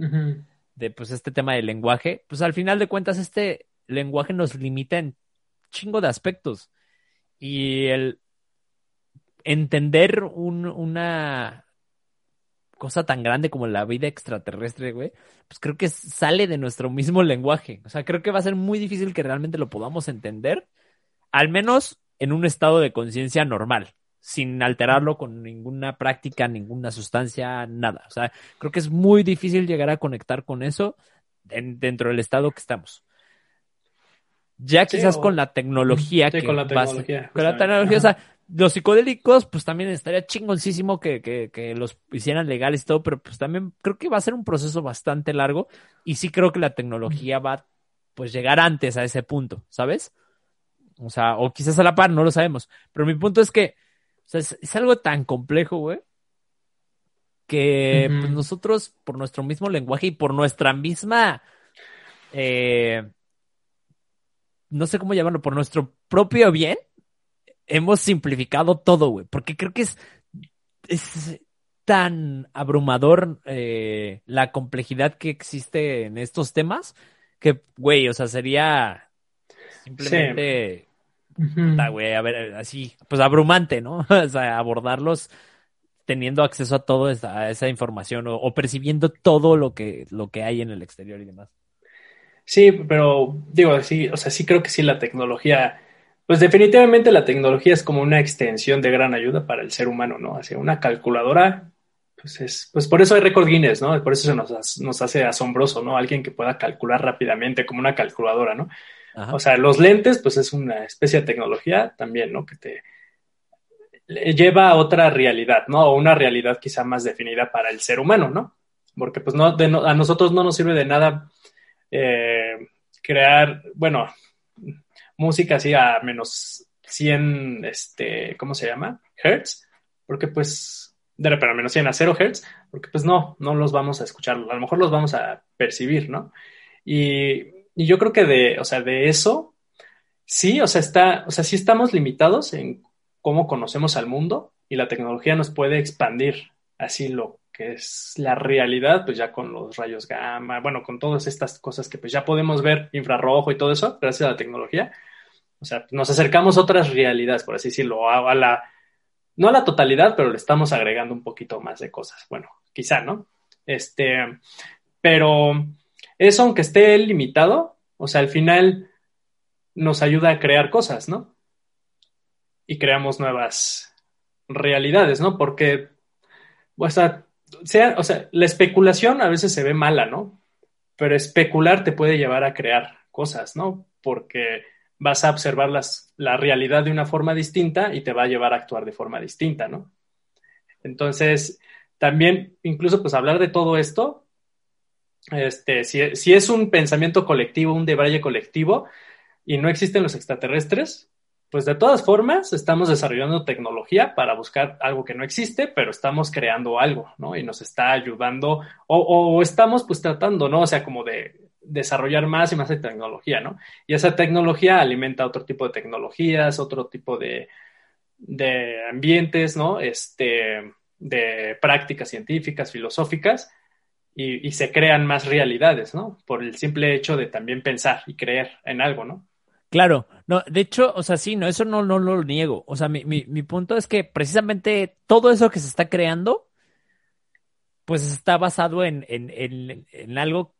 de pues este tema del lenguaje. Pues al final de cuentas este lenguaje nos limita en chingo de aspectos. Y el entender una cosa tan grande como la vida extraterrestre, güey, pues creo que sale de nuestro mismo lenguaje. O sea, creo que va a ser muy difícil que realmente lo podamos entender, al menos en un estado de conciencia normal, sin alterarlo con ninguna práctica, ninguna sustancia, nada. O sea, creo que es muy difícil llegar a conectar con eso dentro del estado que estamos. Ya quizás con la tecnología que con la tecnología. con la tecnología, o sea, los psicodélicos, pues también estaría chingoncísimo que, que, que, los hicieran legales y todo, pero pues también creo que va a ser un proceso bastante largo y sí creo que la tecnología va pues llegar antes a ese punto, ¿sabes? O sea, o quizás a la par, no lo sabemos. Pero mi punto es que o sea, es, algo tan complejo, güey, que pues, nosotros, por nuestro mismo lenguaje y por nuestra misma eh, no sé cómo llamarlo, por nuestro propio bien, hemos simplificado todo, güey, porque creo que es, es tan abrumador eh, la complejidad que existe en estos temas que, güey, o sea, sería simplemente, güey, a ver, así, pues abrumante, ¿no? o sea, abordarlos teniendo acceso a toda esa, esa información o, o, percibiendo todo lo que, lo que hay en el exterior y demás. Sí, pero digo, sí, o sea, sí creo que sí la tecnología, pues definitivamente la tecnología es como una extensión de gran ayuda para el ser humano, ¿no? Hacia una calculadora, pues es, pues por eso hay récord Guinness, ¿no? Por eso se nos, nos hace asombroso, ¿no? Alguien que pueda calcular rápidamente como una calculadora, ¿no? O sea, los lentes, pues es una especie de tecnología también, ¿no? Que te lleva a otra realidad, ¿no? O una realidad quizá más definida para el ser humano, ¿no? Porque pues no, de no a nosotros no nos sirve de nada eh, crear, bueno, música así a menos 100, este, ¿cómo se llama? Hertz, porque pues, de repente a menos 100 a 0 Hertz, porque pues no, no los vamos a escuchar, a lo mejor los vamos a percibir, ¿no? Y, y yo creo que de, o sea, de eso, sí, o sea, está, o sea, sí estamos limitados en cómo conocemos al mundo y la tecnología nos puede expandir así lo que es la realidad, pues ya con los rayos gamma, bueno, con todas estas cosas que pues ya podemos ver, infrarrojo y todo eso, gracias a la tecnología. O sea, nos acercamos a otras realidades, por así decirlo, a, la, no a la totalidad, pero le estamos agregando un poquito más de cosas. Bueno, quizá, ¿no? Este, pero eso, aunque esté limitado, o sea, al final nos ayuda a crear cosas, ¿no? Y creamos nuevas realidades, ¿no? Porque, o sea, sea, o sea, la especulación a veces se ve mala, ¿no? Pero especular te puede llevar a crear cosas, ¿no? Porque vas a observar las, la realidad de una forma distinta y te va a llevar a actuar de forma distinta, ¿no? Entonces, también, incluso pues hablar de todo esto, este, si, si es un pensamiento colectivo, un debraye colectivo, y no existen los extraterrestres, pues de todas formas estamos desarrollando tecnología para buscar algo que no existe, pero estamos creando algo, ¿no? Y nos está ayudando, o, o estamos pues tratando, ¿no? O sea, como de desarrollar más y más de tecnología, ¿no? Y esa tecnología alimenta otro tipo de tecnologías, otro tipo de, de ambientes, ¿no? Este, de prácticas científicas, filosóficas, y, y, se crean más realidades, ¿no? Por el simple hecho de también pensar y creer en algo, ¿no? Claro, no, de hecho, o sea, sí, no, eso no, no, lo niego. O sea, mi, mi, mi punto es que precisamente todo eso que se está creando, pues está basado en, en, en, en algo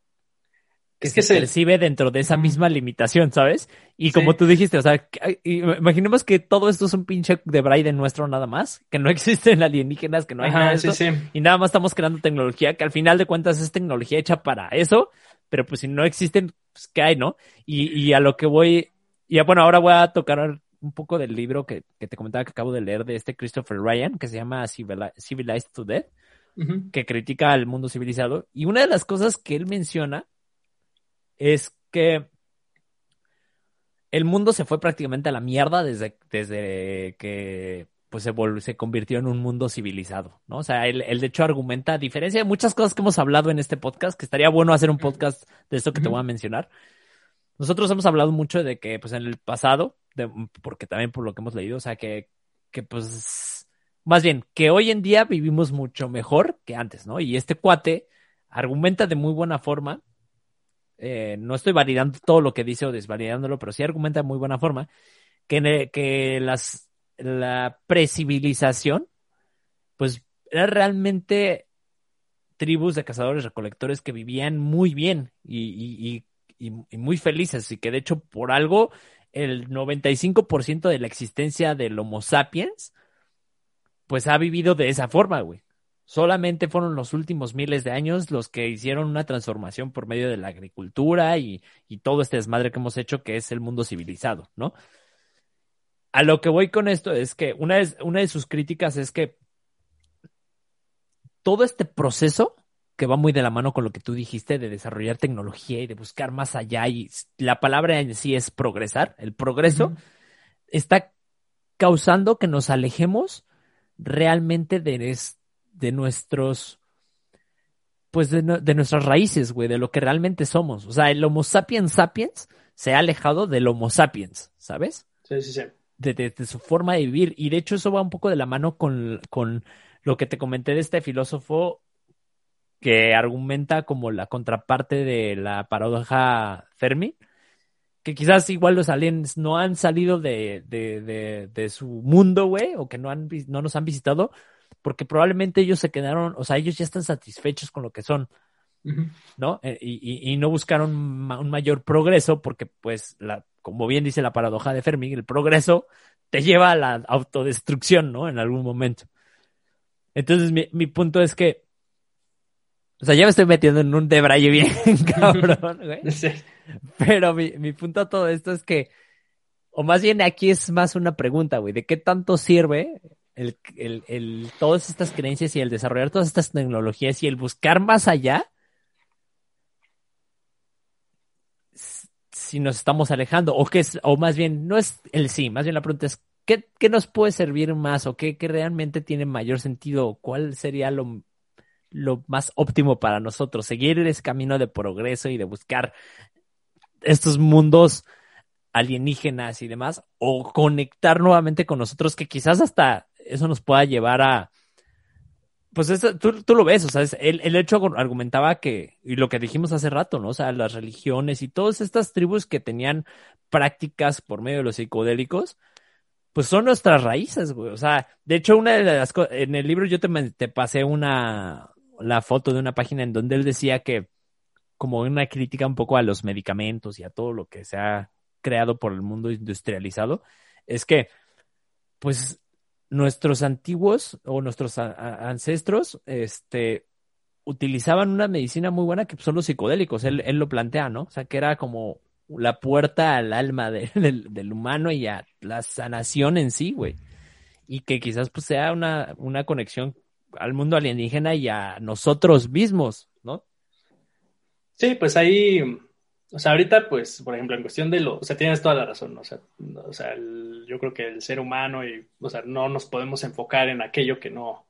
que es se, que se percibe dentro de esa misma limitación, ¿sabes? Y como tú dijiste, o sea, imaginemos que todo esto es un pinche de Braille nuestro nada más, que no existen alienígenas, que no hay nada de eso, y nada más estamos creando tecnología, que al final de cuentas es tecnología hecha para eso, pero pues si no existen, pues ¿qué hay, no? Y, y a lo que voy, y bueno, ahora voy a tocar un poco del libro que, que, te comentaba que acabo de leer de este Christopher Ryan, que se llama Civilized to Death, uh -huh. que critica al mundo civilizado, y una de las cosas que él menciona es que el mundo se fue prácticamente a la mierda desde, desde que pues se, se convirtió en un mundo civilizado, ¿no? O sea, él, él, de hecho argumenta, a diferencia de muchas cosas que hemos hablado en este podcast, que estaría bueno hacer un podcast de esto que te voy a mencionar. Nosotros hemos hablado mucho de que, pues en el pasado, porque también por lo que hemos leído, o sea, que, que pues, más bien, que hoy en día vivimos mucho mejor que antes, ¿no? Y este cuate argumenta de muy buena forma eh, no estoy validando todo lo que dice o desvalidándolo, pero sí argumenta de muy buena forma que, que las, la precivilización, pues era realmente tribus de cazadores recolectores que vivían muy bien y, y, y, y, muy felices y que de hecho por algo el 95% de la existencia del Homo sapiens pues ha vivido de esa forma, güey. Solamente fueron los últimos miles de años los que hicieron una transformación por medio de la agricultura y, y todo este desmadre que hemos hecho que es el mundo civilizado, ¿no? A lo que voy con esto es que una de, una de sus críticas es que todo este proceso que va muy de la mano con lo que tú dijiste de desarrollar tecnología y de buscar más allá y la palabra en sí es progresar, el progreso uh -huh. está causando que nos alejemos realmente de, de nuestros, pues de, de nuestras raíces, güey, de lo que realmente somos. O sea, el Homo sapiens sapiens se ha alejado del Homo sapiens, ¿sabes? Sí, sí, sí. De, de, de, su forma de vivir. Y de hecho eso va un poco de la mano con, con lo que te comenté de este filósofo que argumenta como la contraparte de la paradoja Fermi, que quizás igual los aliens no han salido de, de, de, de su mundo, güey, o que no, han, no nos han visitado, porque probablemente ellos se quedaron, o sea, ellos ya están satisfechos con lo que son. ¿no? Eh, y, y, no buscaron un mayor progreso porque, pues, la, como bien dice la paradoja de Fermi, el progreso te lleva a la autodestrucción, ¿no? En algún momento. Entonces, mi, mi punto es que, o sea, ya me estoy metiendo en un debraye bien cabrón, güey. Sí. Pero mi, mi punto a todo esto es que, o más bien aquí es más una pregunta, güey, ¿de qué tanto sirve el, el, el, todas estas creencias y el desarrollar todas estas tecnologías y el buscar más allá, si nos estamos alejando, o que es, o más bien, no es el sí, más bien la pregunta es, ¿qué, qué nos puede servir más o qué, qué realmente tiene mayor sentido? ¿Cuál sería lo, lo más óptimo para nosotros? Seguir ese camino de progreso y de buscar estos mundos alienígenas y demás, o conectar nuevamente con nosotros, que quizás hasta eso nos pueda llevar a, pues tú, tú, lo ves, o sea, el, el, hecho argumentaba que, y lo que dijimos hace rato, ¿no? O sea, las religiones y todas estas tribus que tenían prácticas por medio de los psicodélicos, pues son nuestras raíces, güey. O sea, de hecho, una de las cosas, en el libro yo te, te pasé una, la foto de una página en donde él decía que, como una crítica un poco a los medicamentos y a todo lo que se ha creado por el mundo industrializado, es que, pues, nuestros antiguos o nuestros ancestros, este, utilizaban una medicina muy buena que son los psicodélicos. Él, él, lo plantea, ¿no? O sea, que era como la puerta al alma del, humano y a la sanación en sí, güey. Y que quizás pues sea una, una conexión al mundo alienígena y a nosotros mismos, ¿no? Sí, pues ahí, o sea, ahorita, pues, por ejemplo, en cuestión de lo, o sea, tienes toda la razón, ¿no? o sea, o sea yo creo que el ser humano y, o sea, no nos podemos enfocar en aquello que no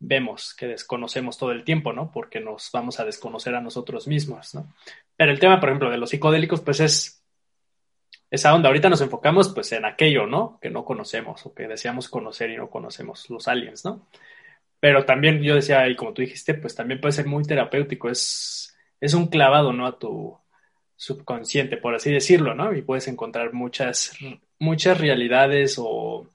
vemos, que desconocemos todo el tiempo, ¿no? Porque nos vamos a desconocer a nosotros mismos, ¿no? Pero el tema, por ejemplo, de los psicodélicos, pues es esa onda. Ahorita nos enfocamos, pues, en aquello, ¿no? Que no conocemos o que deseamos conocer y no conocemos, los aliens, ¿no? Pero también yo decía, y como tú dijiste, pues también puede ser muy terapéutico, es, es un clavado, ¿no? A tu subconsciente, por así decirlo, ¿no? Y puedes encontrar muchas, muchas realidades o,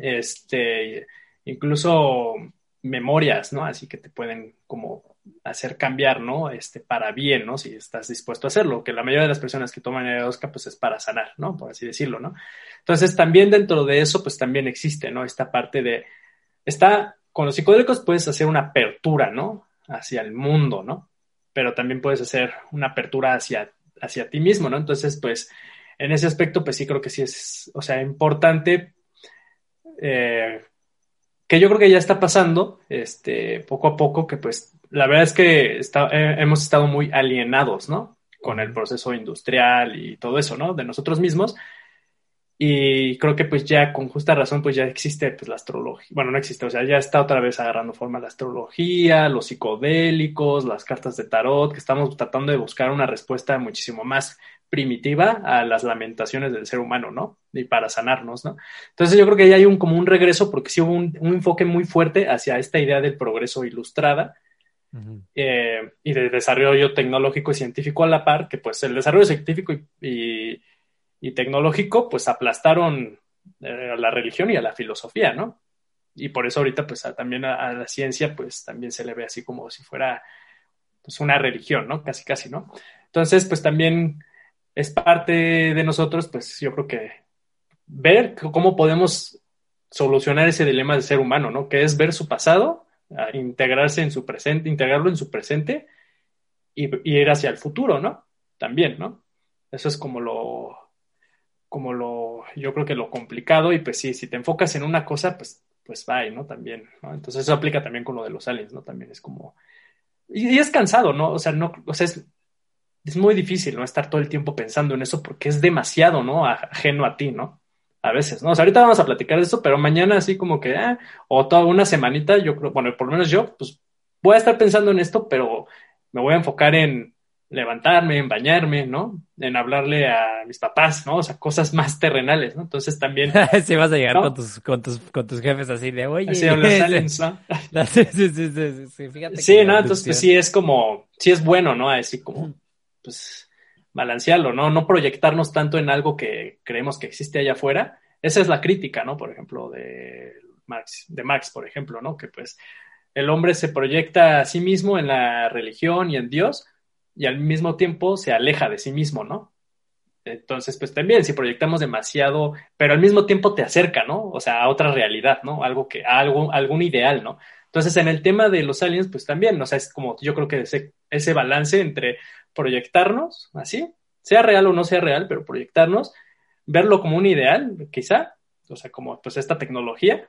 este, incluso memorias, ¿no? Así que te pueden como hacer cambiar, ¿no? Este, para bien, ¿no? Si estás dispuesto a hacerlo, que la mayoría de las personas que toman ayahuasca, pues es para sanar, ¿no? Por así decirlo, ¿no? Entonces, también dentro de eso, pues también existe, ¿no? Esta parte de, está con los psicodélicos puedes hacer una apertura, ¿no? Hacia el mundo, ¿no? Pero también puedes hacer una apertura hacia, hacia ti mismo, ¿no? Entonces, pues, en ese aspecto, pues sí creo que sí es, o sea, importante, eh, que yo creo que ya está pasando, este, poco a poco, que pues, la verdad es que está, eh, hemos estado muy alienados, ¿no? Con el proceso industrial y todo eso, ¿no? De nosotros mismos. Y creo que pues ya con justa razón pues ya existe pues la astrología, bueno, no existe, o sea, ya está otra vez agarrando forma la astrología, los psicodélicos, las cartas de tarot, que estamos tratando de buscar una respuesta muchísimo más primitiva a las lamentaciones del ser humano, ¿no? Y para sanarnos, ¿no? Entonces yo creo que ya hay un como un regreso porque sí hubo un, enfoque muy fuerte hacia esta idea del progreso ilustrada. Eh, y de desarrollo tecnológico y científico a la par, que pues el desarrollo científico y y tecnológico, pues aplastaron eh, a la religión y a la filosofía, ¿no? Y por eso ahorita, pues también a, la ciencia, pues también se le ve así como si fuera pues una religión, ¿no? Casi, casi, ¿no? Entonces, pues también es parte de nosotros, pues yo creo que ver cómo podemos solucionar ese dilema del ser humano, ¿no? Que es ver su pasado, integrarse en su presente, integrarlo en su presente y, y ir hacia el futuro, ¿no? También, ¿no? Eso es como lo, como lo, yo creo que lo complicado y pues sí, si te enfocas en una cosa, pues, pues bye, ¿no? También, ¿no? Entonces eso aplica también con lo de los aliens, ¿no? También es como, y, es cansado, ¿no? O sea, no, o sea, es, es, muy difícil, ¿no? Estar todo el tiempo pensando en eso porque es demasiado, ¿no? Ajeno a ti, ¿no? A veces, ¿no? O sea, ahorita vamos a platicar de eso, pero mañana así como que, ah, o toda una semanita, yo creo, bueno, por lo menos yo, pues voy a estar pensando en esto, pero me voy a enfocar en, levantarme, en bañarme, ¿no? En hablarle a mis papás, ¿no? O sea, cosas más terrenales, ¿no? Entonces también... sí, vas a llegar con, tus, con, tus, con tus jefes así de, oye... Sí, aliens, ¿no? sí, sí, sí, sí, sí, fíjate. Sí, ¿no? Entonces, pues sí es como, sí es bueno, ¿no? Así como, pues, balancearlo, ¿no? No proyectarnos tanto en algo que creemos que existe allá afuera. Esa es la crítica, ¿no? Por ejemplo, de Marx, de Marx, por ejemplo, ¿no? Que pues el hombre se proyecta a sí mismo en la religión y en Dios, y al mismo tiempo se aleja de sí mismo, ¿no? Entonces, pues también si proyectamos demasiado, pero al mismo tiempo te acerca, ¿no? O sea, a otra realidad, ¿no? Algo que, a algo, algún ideal, ¿no? Entonces, en el tema de los aliens, pues también, o sea, es como yo creo que ese, ese balance entre proyectarnos, así, sea real o no sea real, pero proyectarnos, verlo como un ideal, quizá, o sea, como pues esta tecnología,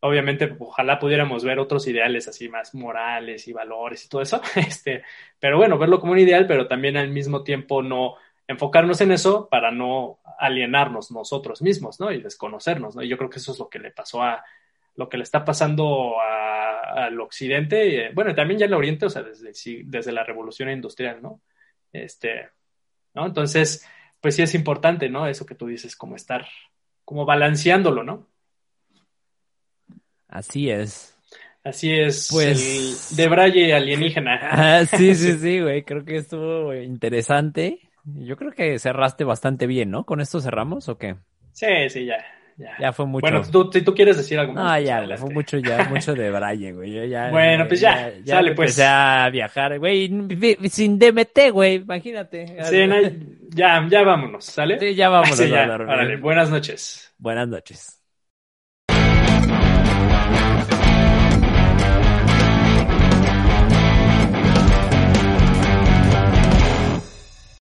obviamente ojalá pudiéramos ver otros ideales así más morales y valores y todo eso, este, pero bueno, verlo como un ideal, pero también al mismo tiempo no enfocarnos en eso para no alienarnos nosotros mismos, ¿no? Y desconocernos, ¿no? Y yo creo que eso es lo que le pasó a, lo que le está pasando al occidente, y, bueno, también ya al oriente, o sea, desde, desde la revolución industrial, ¿no? Este, ¿no? Entonces, pues sí es importante, ¿no? Eso que tú dices, como estar, como balanceándolo, ¿no? Así es. Así es, Pues- el de Braille alienígena. Ah, sí, sí, sí, güey. Creo que estuvo interesante. Yo creo que cerraste bastante bien, ¿no? ¿Con esto cerramos o qué? Sí, sí, ya, ya. Ya fue mucho. Bueno, tú, si tú quieres decir algo más. Ah, ya, fue mucho ya, mucho de Braille, güey. Yo ya, Bueno, pues ya, sale, pues. Empecé a viajar, güey, sin DMT, güey, imagínate. Sí, ya, ya vámonos, ¿sale? Sí, ya vámonos Sí, ya, órale, buenas noches. Buenas noches.